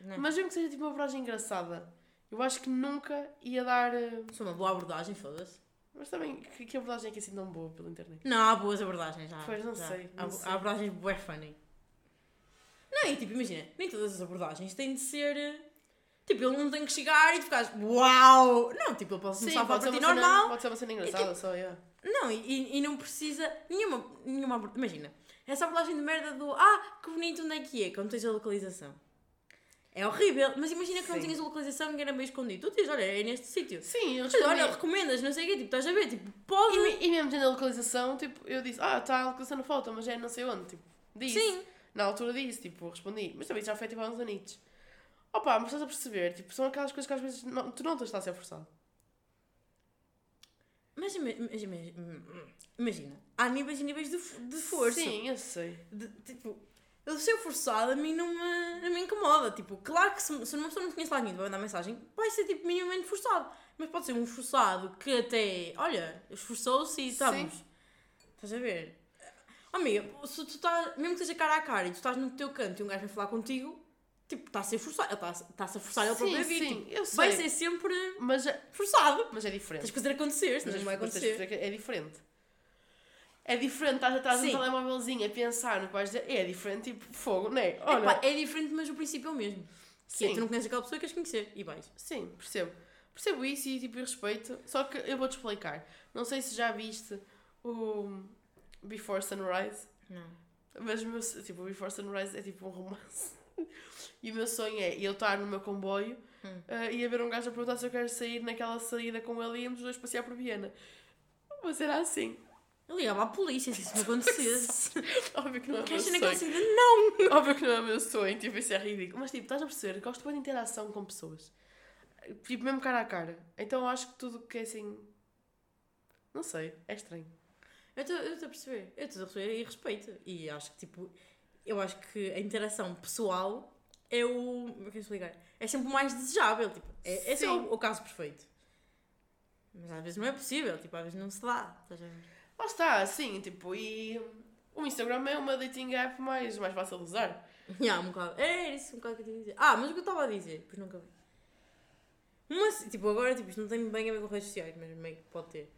Não. Mas mesmo que seja tipo uma abordagem engraçada, eu acho que nunca ia dar. eh, Sou uma boa abordagem, foda-se. Mas também, que, que abordagem é que é assim tão boa pela internet? Não, há boas abordagens já. Pois, não já. sei, Há, não bo- sei. há abordagens bué funny. Não, e tipo, imagina, nem todas as abordagens têm de ser. eh, Tipo, ele não tem que chegar e tu ficares uau! Não, tipo, ele pode começar a falar para ti normal. pode ser uma cena engraçada, só, yeah. Não, e, e- não precisa. Nenhuma. nenhuma Imagina, essa abordagem de merda do ah, que bonito, onde é que é? Quando tens a localização. É horrível, mas imagina que não Sim. tinhas a localização e era meio escondido. Tu dizes, olha, é neste sítio. Sim, eu respondi. olha, recomendas, não sei o quê, tipo, estás a ver, tipo, pode. E, e mesmo tendo a localização, tipo, eu disse, ah, está a localização na foto, mas é não sei onde, tipo, disse. Sim. Na altura disse, tipo, respondi. Mas também já foi tipo há uns anitos. Opa, mas estás a perceber, tipo, são aquelas coisas que às vezes não, tu não estás a ser forçado. Mas ima- mas ima- imagina, há níveis e níveis de, de força. Sim, eu sei. De- tipo, ele ser forçado a mim não me, não me incomoda. Tipo, claro que se, se uma pessoa não conhece lá ninguém vai mandar mensagem, vai ser tipo minimamente forçado. Mas pode ser um forçado que até, olha, esforçou-se e estamos. Estás a ver? Oh, amiga, se tu estás, mesmo que seja cara a cara e tu estás no teu canto e um gajo vai falar contigo, tipo, está a ser forçado. Está-se a forçar ele próprio a vir. sim, Tipo, eu sei. vai ser sempre Mas, é- forçado. mas é diferente. Tens que fazer acontecer, senão Mas não vai acontecer. é diferente. É diferente, estás atrás de um telemóvelzinho a pensar no que vais dizer. É diferente, tipo, fogo, não é? Olha, Epá, é diferente, mas o princípio é o mesmo. Que é, tu não conheces aquela pessoa queres conhecer. E vais. sim, percebo. Percebo isso e, tipo, respeito. Só que eu vou-te explicar. Não sei se já viste o Before Sunrise. Não. Mas o meu, tipo, Before Sunrise é tipo um romance. E o meu sonho é eu estar no meu comboio Hum. eh, e haver um gajo a perguntar se eu quero sair naquela saída com ele e íamos os dois passear por Viena. Mas era assim. Eu ligava à polícia se isso me acontecesse. Óbvio que não é o meu sonho. Não! Óbvio que não é o meu sonho, tipo, isso é ridículo. Mas tipo, estás a perceber? Gosto bem de interação com pessoas. Tipo, mesmo cara a cara. Então acho que tudo que é assim. Não sei, é estranho. Eu estou a perceber. Eu estou a perceber e respeito. E acho que, tipo, eu acho que a interação pessoal é o. Como é explicar? É sempre o mais desejável. Tipo, é, esse é Sim. o, o caso perfeito. Mas às vezes não é possível. Tipo, às vezes não se dá. Estás a ver? Lá está, assim, tipo, e o Instagram é uma dating app mais, mais fácil de usar. Yeah, um bocado. É isso, um bocado que eu tinha a dizer. Ah, mas o que eu estava a dizer, pois nunca vi. Mas, tipo, agora, tipo, isto não tem bem a ver com redes sociais, mas meio que pode ter.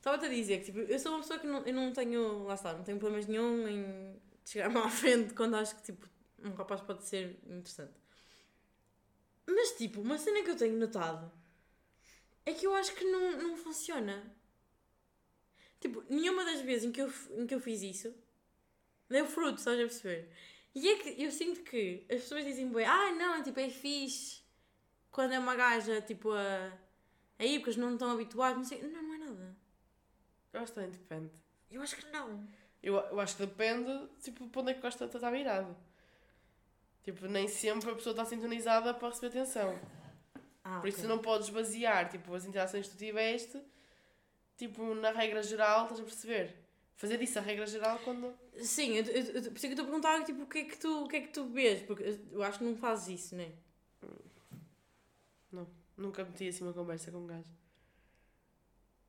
Estava-te a dizer que, tipo, eu sou uma pessoa que não, eu não tenho, lá está, não tenho problemas nenhum em chegar-me à frente quando acho que tipo, um rapaz pode ser interessante. Mas tipo, uma cena que eu tenho notado é que eu acho que não, não funciona. Tipo, nenhuma das vezes em que, eu, em que eu fiz isso deu fruto, estás a perceber? E é que eu sinto que as pessoas dizem bem, ah não, tipo, é fixe quando é uma gaja, tipo, a. Aí, porque não estão habituados, não sei. Não, não. Eu acho que também depende. Eu acho que não. Eu, eu acho que depende, tipo, para onde é que gosta de estar virado. Tipo, nem sempre a pessoa está sintonizada para receber atenção. Ah, Por isso não podes basear, tipo, as interações que tu tiveste, tipo, na regra geral, estás a perceber? Fazer isso a regra geral quando... Sim, eu, eu, eu, por isso é que eu estou a perguntar tipo, o, que é que tu, o que é que tu vês, porque eu- acho que não fazes isso, né? Nunca meti assim uma conversa com um gajo.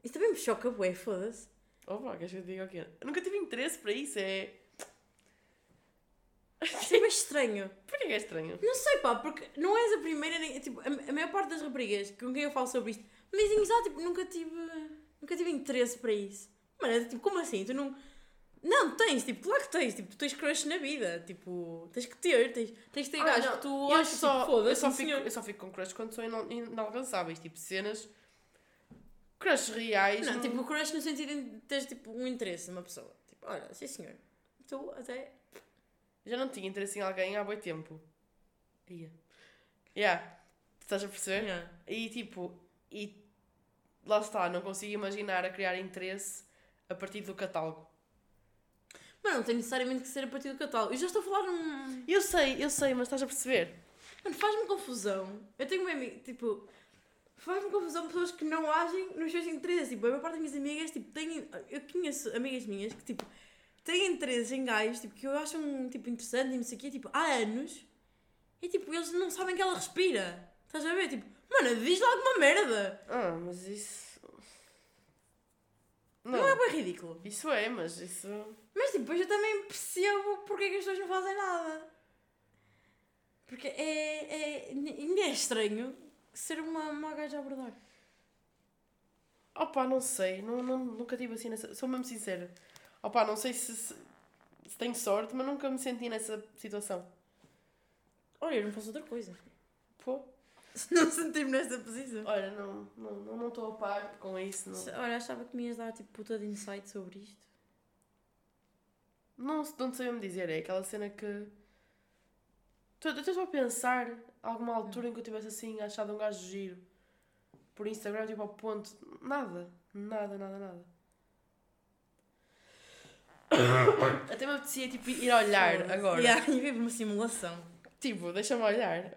Isso também me choca, bué, foda-se. Opa, queres que eu diga o quê? Eu nunca tive interesse para isso, é... Isso é bem estranho. Porquê que é estranho? Não sei, pá, porque não és a primeira, nem, tipo, a, a maior parte das raparigas com quem eu falo sobre isto me dizem isso, ah, tipo, nunca tive, nunca tive interesse para isso. Mano, é, tipo, como assim? Tu não... Não, tens, tipo, claro que tens, tipo, tu tens crush na vida, tipo, tens que ter, tens, tens de ter Ah, gajos não, que tu achas, só, tipo, foda-se, eu, só fico, eu só fico com crush quando são ina- inalcançáveis, tipo, cenas... Crushes reais... Não, não- tipo, crush no sentido de teres, tipo, um interesse numa pessoa. Tipo, olha, sim senhor, tu até... Já não tinha interesse em alguém há boi tempo. Ia. Yeah. Estás a perceber? Yeah. E tipo, e lá está, não consigo imaginar a criar interesse a partir do catálogo. Mas não tem necessariamente que ser a partir do catálogo. Eu já estou a falar num... Eu sei, eu sei, mas estás a perceber? Mano, faz-me confusão. Eu tenho uma amiga, tipo, faz-me confusão pessoas que não agem nos seus interesses. Tipo, a maior parte das minhas amigas, tipo, têm. Eu conheço amigas minhas que, tipo, têm interesses em gajos, tipo, que eu acho um, tipo, interessante e não sei o quê, tipo, há anos. E, tipo, eles não sabem que ela respira. Estás a ver? Tipo, mano, diz lá alguma merda. Ah, mas isso. Não, Não, é bem ridículo. isso é, mas isso. Mas, tipo, depois eu também percebo porque é que as pessoas não fazem nada. Porque é. é ainda é estranho ser uma, uma gaja a abordar. Opa, não sei, não, não, nunca tive assim nessa. Sou mesmo sincera. Opa, não sei se, se, se tenho sorte, mas nunca me senti nessa situação. Olha, eu não faço outra coisa. Pô, Se não sentir-me nesta posição. olha, não estou não, não, a par com isso. Não, Olha, achava que me ias dar tipo puta de insight sobre isto. não, não sei mesmo dizer, é aquela cena que. Tu- Eu estou a pensar alguma altura em que eu tivesse assim achado um gajo giro por Instagram, tipo ao ponto. Nada, nada, nada, nada. Até me apetecia tipo, ir olhar agora. Yeah, e vive uma simulação. Tipo, deixa-me olhar.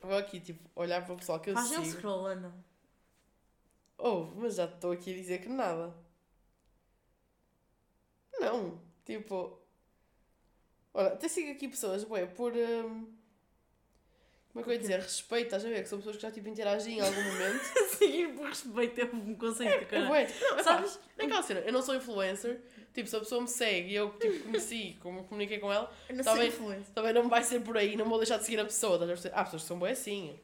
Vou aqui, tipo, olhar para o pessoal que eu Faz um sigo. scroll, anda. Oh, mas já estou aqui a dizer que nada. Não, tipo. Olha, até sigo aqui pessoas, ué, por. hum, como é que eu ia dizer? Respeito, estás a ver? Que são pessoas que já tipo interagem em algum momento. Seguir por respeito é um conceito de É, ué, tipo, não, Sabes? É aquela cena, eu não sou influencer. Tipo, se a pessoa me segue e eu tipo, conheci, como comuniquei com ela, Eu não influência. também não vai ser por aí, não vou deixar de seguir a pessoa. Estás a perceber? Há pessoas que são bem assim.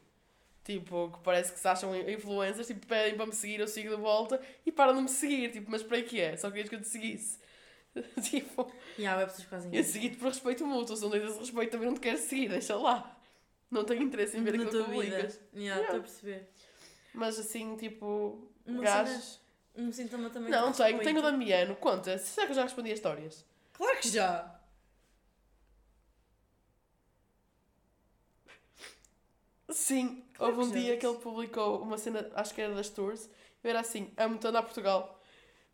Tipo, que parece que se acham influencers, tipo, pedem para me seguir, eu sigo de volta e param de me seguir. Tipo, mas para que é? Só querias que eu te seguisse. tipo, E há pessoas que fazem eu isso. segui-te por respeito mútuo, se não tens esse respeito também não te quero seguir, deixa lá. Não tenho interesse em ver Na aquilo tua que vida. publicas. Yeah, Estou a perceber. Mas assim, tipo, Uma gajos. Um sintoma também Não, tenho, respeito. tenho o Damiano. Conta, será que eu já respondi a histórias? Claro que já. Sim, Claro houve um que já dia que ele publicou uma cena, acho que era das tours, eu era assim, amo-te andar a Portugal.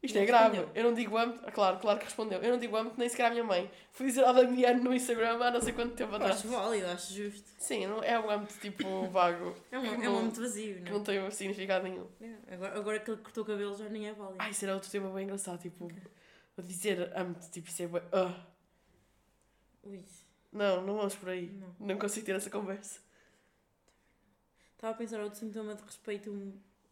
Isto Não é grave, respondeu. eu não digo amo ah, claro, claro que respondeu, eu não digo amo nem sequer à minha mãe. Fui dizer ao Damiano no Instagram há não sei quanto tempo atrás. Acho válido, acho justo. Sim, não, é um amo tipo vago, É um, é um não- momento vazio, que não não tem significado nenhum. é? Agora, agora que ele cortou o cabelo já nem é válido. Ai, será outro tema bem engraçado, tipo, dizer amo-te, tipo, isso é bué- ah. Ui, Não, não vamos por aí, não. não consigo ter essa conversa. Estava a pensar outro sintoma de respeito,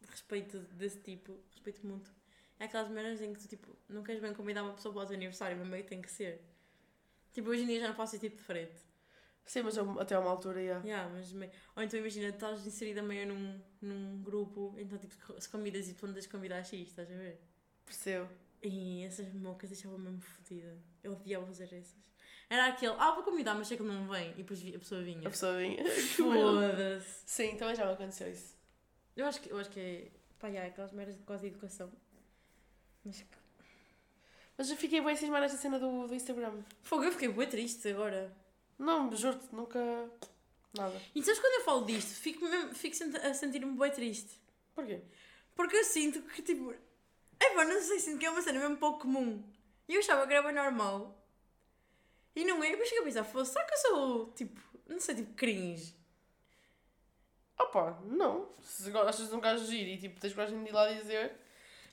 de respeito desse tipo, respeito mútuo. É aquelas merdas em que tu, tipo, não queres bem convidar uma pessoa para o teu aniversário, mas meio que tem que ser. Tipo, hoje em dia já não faço esse tipo de frente. Sim, mas eu- até a uma altura, já. Yeah, mas meio... Ou então imagina, estás inserida meio num, num grupo, então tipo, se convidas e tu andas a convidar X, estás a ver? percebo. E essas mocas deixavam mesmo fodida. Eu odiava fazer essas. Era aquele, ah, vou convidar, mas sei que ele não vem. E depois a pessoa vinha. A pessoa vinha. Foda-se. Sim, também já me aconteceu isso. Eu acho que, eu acho que é. Pá, já, aquelas merdas de quase de educação. Mas. que- Mas eu fiquei bem cismada nesta cena do, do Instagram. Fogo, eu fiquei bem triste agora. Não, juro-te, nunca. Nada. E sabes quando eu falo disto, fico, mesmo, fico a sentir-me bem triste. Porquê? Porque eu sinto que, tipo. É pá, não sei, sinto que é uma cena mesmo pouco comum. E eu achava que era bem normal. E não é. Depois cheguei a pensar, fosse, será que eu sou, tipo, não sei, tipo, cringe? Opa, não. Se gostas de um gajo giro e tipo, tens coragem de ir lá dizer.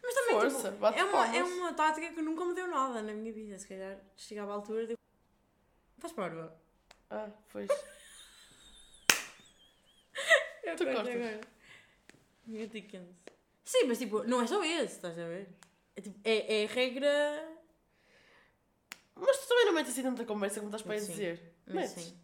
Mas também, Força, tipo, é uma, é uma tática que nunca me deu nada na minha vida. Se calhar chegava à altura de. Estás parva? Ah, pois. Eu Tu cortas? agora. Meu Dickens. Sim, mas tipo, não é só esse, estás a ver? É, tipo, é, é regra. Mas tu também não metes assim tanta conversa como estás para Sim. dizer. Mas Metes. sim.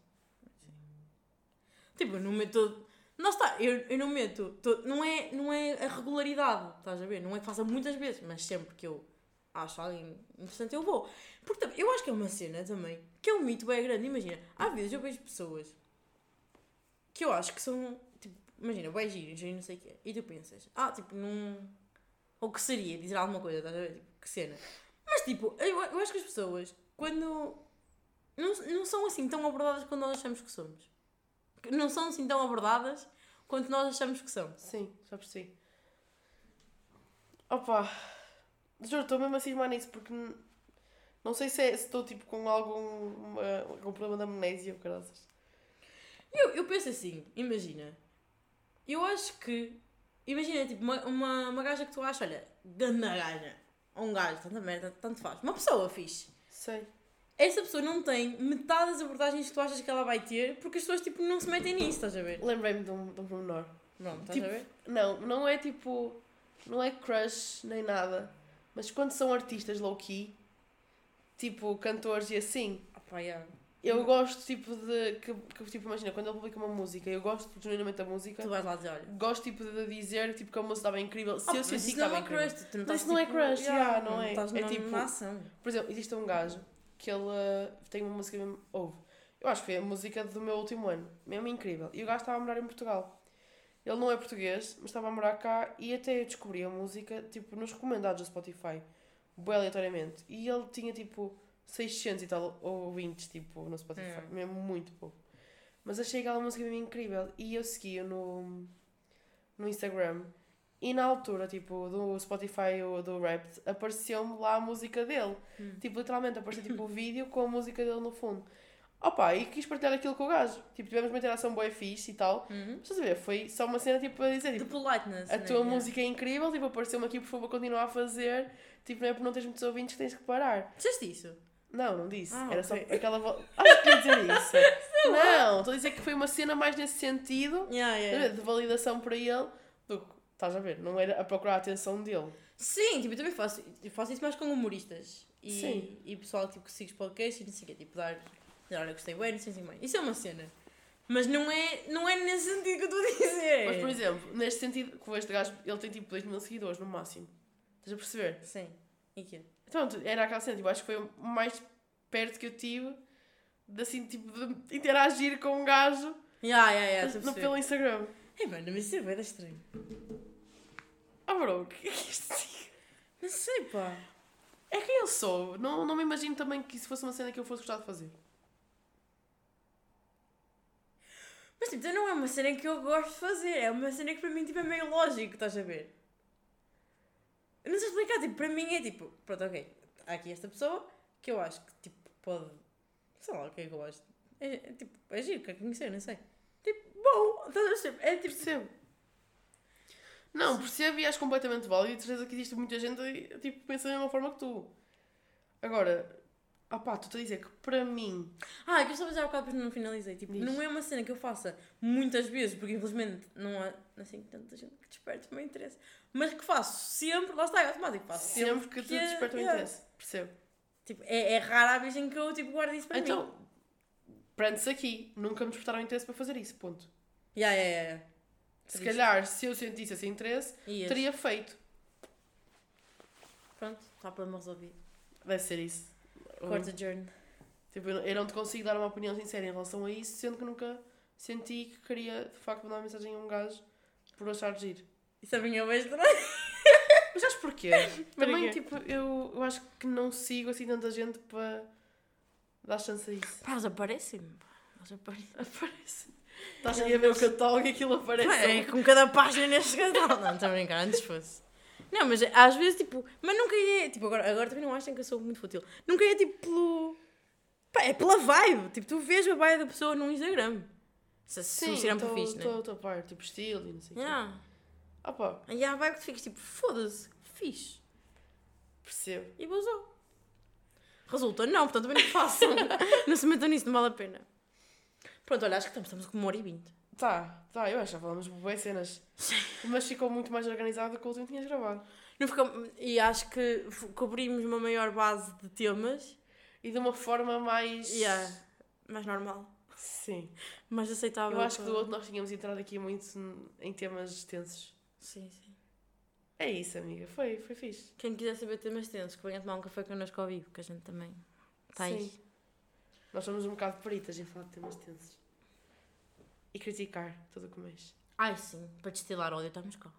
Tipo, eu não meto. Não está, eu, eu não meto. to- Não é, não é a regularidade, estás a ver? Não é que faça muitas vezes, mas sempre que eu acho alguém interessante eu vou. Porque eu acho que é uma cena também que é um mito bem grande. Imagina, às vezes eu vejo pessoas que eu acho que são. Tipo, imagina, bem giros e não sei o quê. E tu pensas, ah, tipo, não. Ou que seria dizer alguma coisa, estás a ver? Tipo, que cena. Mas tipo, eu, eu acho que as pessoas, quando. Não, não são assim tão abordadas quando nós achamos que somos. Não são assim tão abordadas quanto nós achamos que são. Sim, já percebi. Opa, juro, estou mesmo a cismar nisso porque não sei se é- estou tipo com algum, algum problema de amnésia ou caraças. Eu, eu penso assim, imagina. Eu acho que. Imagina, tipo, uma, uma, uma gaja que tu achas, olha, grande gaja. Ou um gajo, tanta merda, tanto faz. Uma pessoa fixe. Sei. Essa pessoa não tem metade das abordagens que tu achas que ela vai ter porque as pessoas, tipo, não se metem nisso, estás a ver? Lembrei-me de um, de um pormenor. Pronto, estás Tipo, a ver? Não, não é tipo. Não é crush nem nada. Mas quando são artistas low-key, tipo cantores e assim, Opa, yeah. eu gosto tipo de. Que, que, tipo, imagina, quando ele publica uma música, eu gosto genuinamente da música. Tu vais lá dizer, olha. Gosto tipo de dizer tipo, que a música estava incrível. Se Ah, eu senti que não estava é incrível. crush, tu não Mas isso não é tipo, crush, yeah, yeah, não é? Estás É tipo-. Por exemplo, existe um gajo que ele uh, tem uma música mesmo. Ouve. Eu acho que foi a música do meu último ano. Mesmo incrível. E o gajo estava a morar em Portugal. Ele não é português, mas estava a morar cá e até eu descobri a música tipo nos recomendados do Spotify. Bem aleatoriamente. E ele tinha tipo 600 e tal ouvintes tipo no Spotify. Hum. Mesmo muito pouco. Mas achei aquela música mesmo incrível. E eu segui-o no, no Instagram. E na altura, tipo, do Spotify ou do Rap, apareceu-me lá a música dele. Hum. Tipo, literalmente, apareceu tipo o vídeo com a música dele no fundo. Opa, e quis partilhar aquilo com o gajo. Tipo, tivemos uma interação boa fixe e tal. Uhum. Mas estás a ver, foi só uma cena tipo a dizer, tipo, politeness. a né? tua música é incrível, tipo, apareceu-me aqui, por favor, continua a fazer. Tipo, não é por não teres muitos ouvintes que tens que parar. Disseste isso? Não, não disse. Ah, Era ok. só aquela voz. Acho que ia dizer isso. não, estou a dizer que foi uma cena mais nesse sentido, Yeah, yeah. de validação para ele, do que, estás a ver, não era a procurar a atenção dele. Sim, tipo, eu também faço, eu faço isso mais com humoristas. E, Sim. e pessoal tipo, que siga os podcasts e não sei o quê, tipo, dar, dar olha, gostei bem, não sei quê. Isso é uma cena. Mas não é, não é nesse sentido que eu estou a dizer. Mas, por exemplo, neste sentido, com este gajo, ele tem tipo 2 mil seguidores no máximo. Estás a perceber? Sim. E quê? Então, era aquela cena, tipo, acho que foi o mais perto que eu tive de assim, tipo, de interagir com um gajo Yeah, yeah, yeah, perceber. pelo Instagram. É, mano, mas isso é bem estranho. Ah, bro, o que é que isto significa? Não sei, pá. É quem eu sou. Não, não me imagino também que isso fosse uma cena que eu fosse gostar de fazer. Mas tipo, não é uma cena que eu gosto de fazer, é uma cena que para mim tipo, é meio lógico, estás a ver? Eu não sei explicar, tipo, para mim é tipo, pronto, ok, há aqui esta pessoa que eu acho que tipo pode, sei lá, o que é que eu acho. É, é, tipo, é giro, quer conhecer, não sei. Tipo, bom, estás a perceber? É tipo, Percebo. Não, percebo e acho completamente válido e de certeza que existe muita gente que tipo, pensa da mesma forma que tu. Agora, ah pá, tu a dizer que para mim. ah, é que eu estava a dizer há bocado, depois não finalizei. Tipo, Diz. não é uma cena que eu faça muitas vezes, porque infelizmente não há assim tanta gente que desperte o meu interesse, mas que faço sempre, lá está, é automático, faço sempre. Sempre que te é- desperta o yeah. interesse. Percebo. Tipo, é, é rara a vez em que eu tipo, guardo isso para mim. Então, prende-se aqui. Nunca me despertaram interesse para fazer isso. Ponto. Yeah, yeah, yeah, yeah. Se calhar, se eu sentisse esse interesse, Ias. teria feito. Pronto. Está problema resolvido. Deve ser isso. Quarta journey. Tipo, eu não te consigo dar uma opinião sincera em relação a isso, sendo que nunca senti que queria de facto mandar uma mensagem a um gajo por achar giro. Isso a minha vez também. Mas sabes porquê? Também, tipo, eu, eu acho que não sigo assim tanta gente para dar chance a isso. Pá, eles aparecem-me. pá. Eles aparecem. Aparece. Estás aí a ver o catálogo e aquilo aparece. É, com cada página neste canal. Não, estou a brincar, antes fosse. Não, mas às vezes, tipo, mas nunca ia, tipo, agora, agora também não achem que eu sou muito fútil. Nunca ia, tipo, pelo. Pá, é pela vibe. Tipo, tu vês a vibe da pessoa no Instagram. Se, se Sim, o Instagram for fixe, né? estou a par, tipo estilo e não sei o quê. Yeah. Ah pá, E há a vibe que tu ficas tipo, foda-se, fixe. percebo. E vazou. Resulta, não, portanto também não façam. não se metam nisso, não vale a pena. Pronto, olha, acho que estamos, estamos com uma hora e vinte. Tá, tá, eu acho que já falamos boas cenas. Mas ficou muito mais organizado do que o último que tinhas gravado. Não fica... E acho que cobrimos uma maior base de temas. E de uma forma mais. Yeah. Mais normal. Sim. Mais aceitável. Eu acho que do outro nós tínhamos entrado aqui muito em temas extensos. Sim, sim. É isso, amiga. Foi, foi fixe. Quem quiser saber temas tensos, que venha tomar um café connosco ao vivo, que a gente também está aí. Nós somos um bocado peritas em falar de temas tensos. E criticar tudo o que mexe. Ai sim, para destilar ódio estamos cá.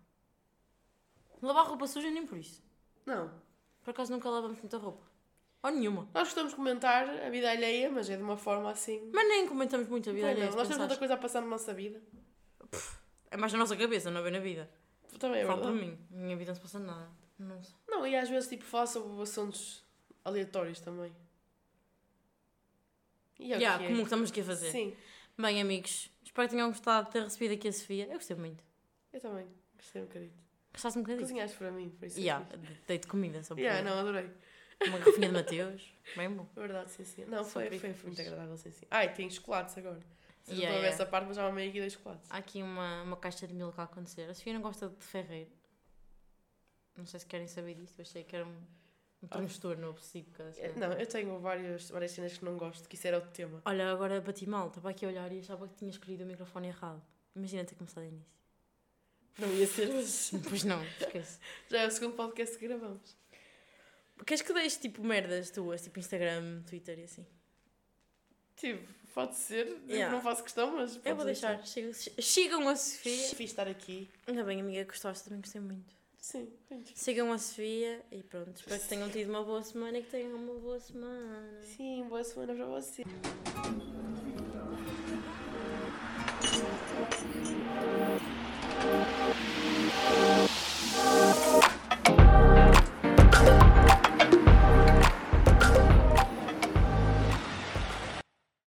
Lavar roupa suja nem por isso. Não. Por acaso nunca lavamos muita roupa. Ou nenhuma. Nós gostamos de comentar a vida alheia, mas é de uma forma assim. Mas nem comentamos muito a vida Não, alheia, não, nós temos muita coisa a passar na nossa vida. É mais na nossa cabeça, não é bem na vida. Também é por verdade. mim. Na minha vida não se passa nada. Não sei. Não, e às vezes tipo falar sobre assuntos aleatórios também. E é o Yeah, que é. como que estamos aqui a fazer. Sim, Bem, amigos, espero que tenham gostado de ter recebido aqui a Sofia. Eu gostei muito. eu também. Gostei um bocadinho. Gostaste um bocadinho? Cozinhaste para mim, por isso. Yeah, dei-te comida só por Yeah, não, adorei. Uma garrafinha de Mateus. Bem bom. É verdade, sim, sim. Não, foi, foi, foi muito agradável, sim, sim. Ai, tem chocolates agora. Vocês Yeah, não yeah. essa parte, mas já amei aqui dois chocolates. Há aqui uma, uma caixa de milk a acontecer. A Sofia não gosta de ferreiro. Não sei se querem saber disto. Eu achei que era um, um transtorno obsessivo. cada É, semana. Não, eu tenho várias, várias cenas que não gosto, que isso era outro tema. Olha, agora bati mal. Estava aqui a olhar e achava que tinha escolhido o microfone errado. Imagina ter começado início. Não ia ser, mas Pois não, esquece. já é o segundo podcast que gravamos. Queres que deixe tipo merdas tuas, tipo Instagram, Twitter e assim? Tipo, pode ser, Yeah. não faço questão, mas. Eu vou deixar. Sigam, sigam a Sofia. Fiz estar aqui. Ainda bem, amiga, gostaste, também gostei muito. Sim, muito. Sigam a Sofia e pronto. Espero que tenham tido uma boa semana e que tenham uma boa semana. Sim, boa semana para você.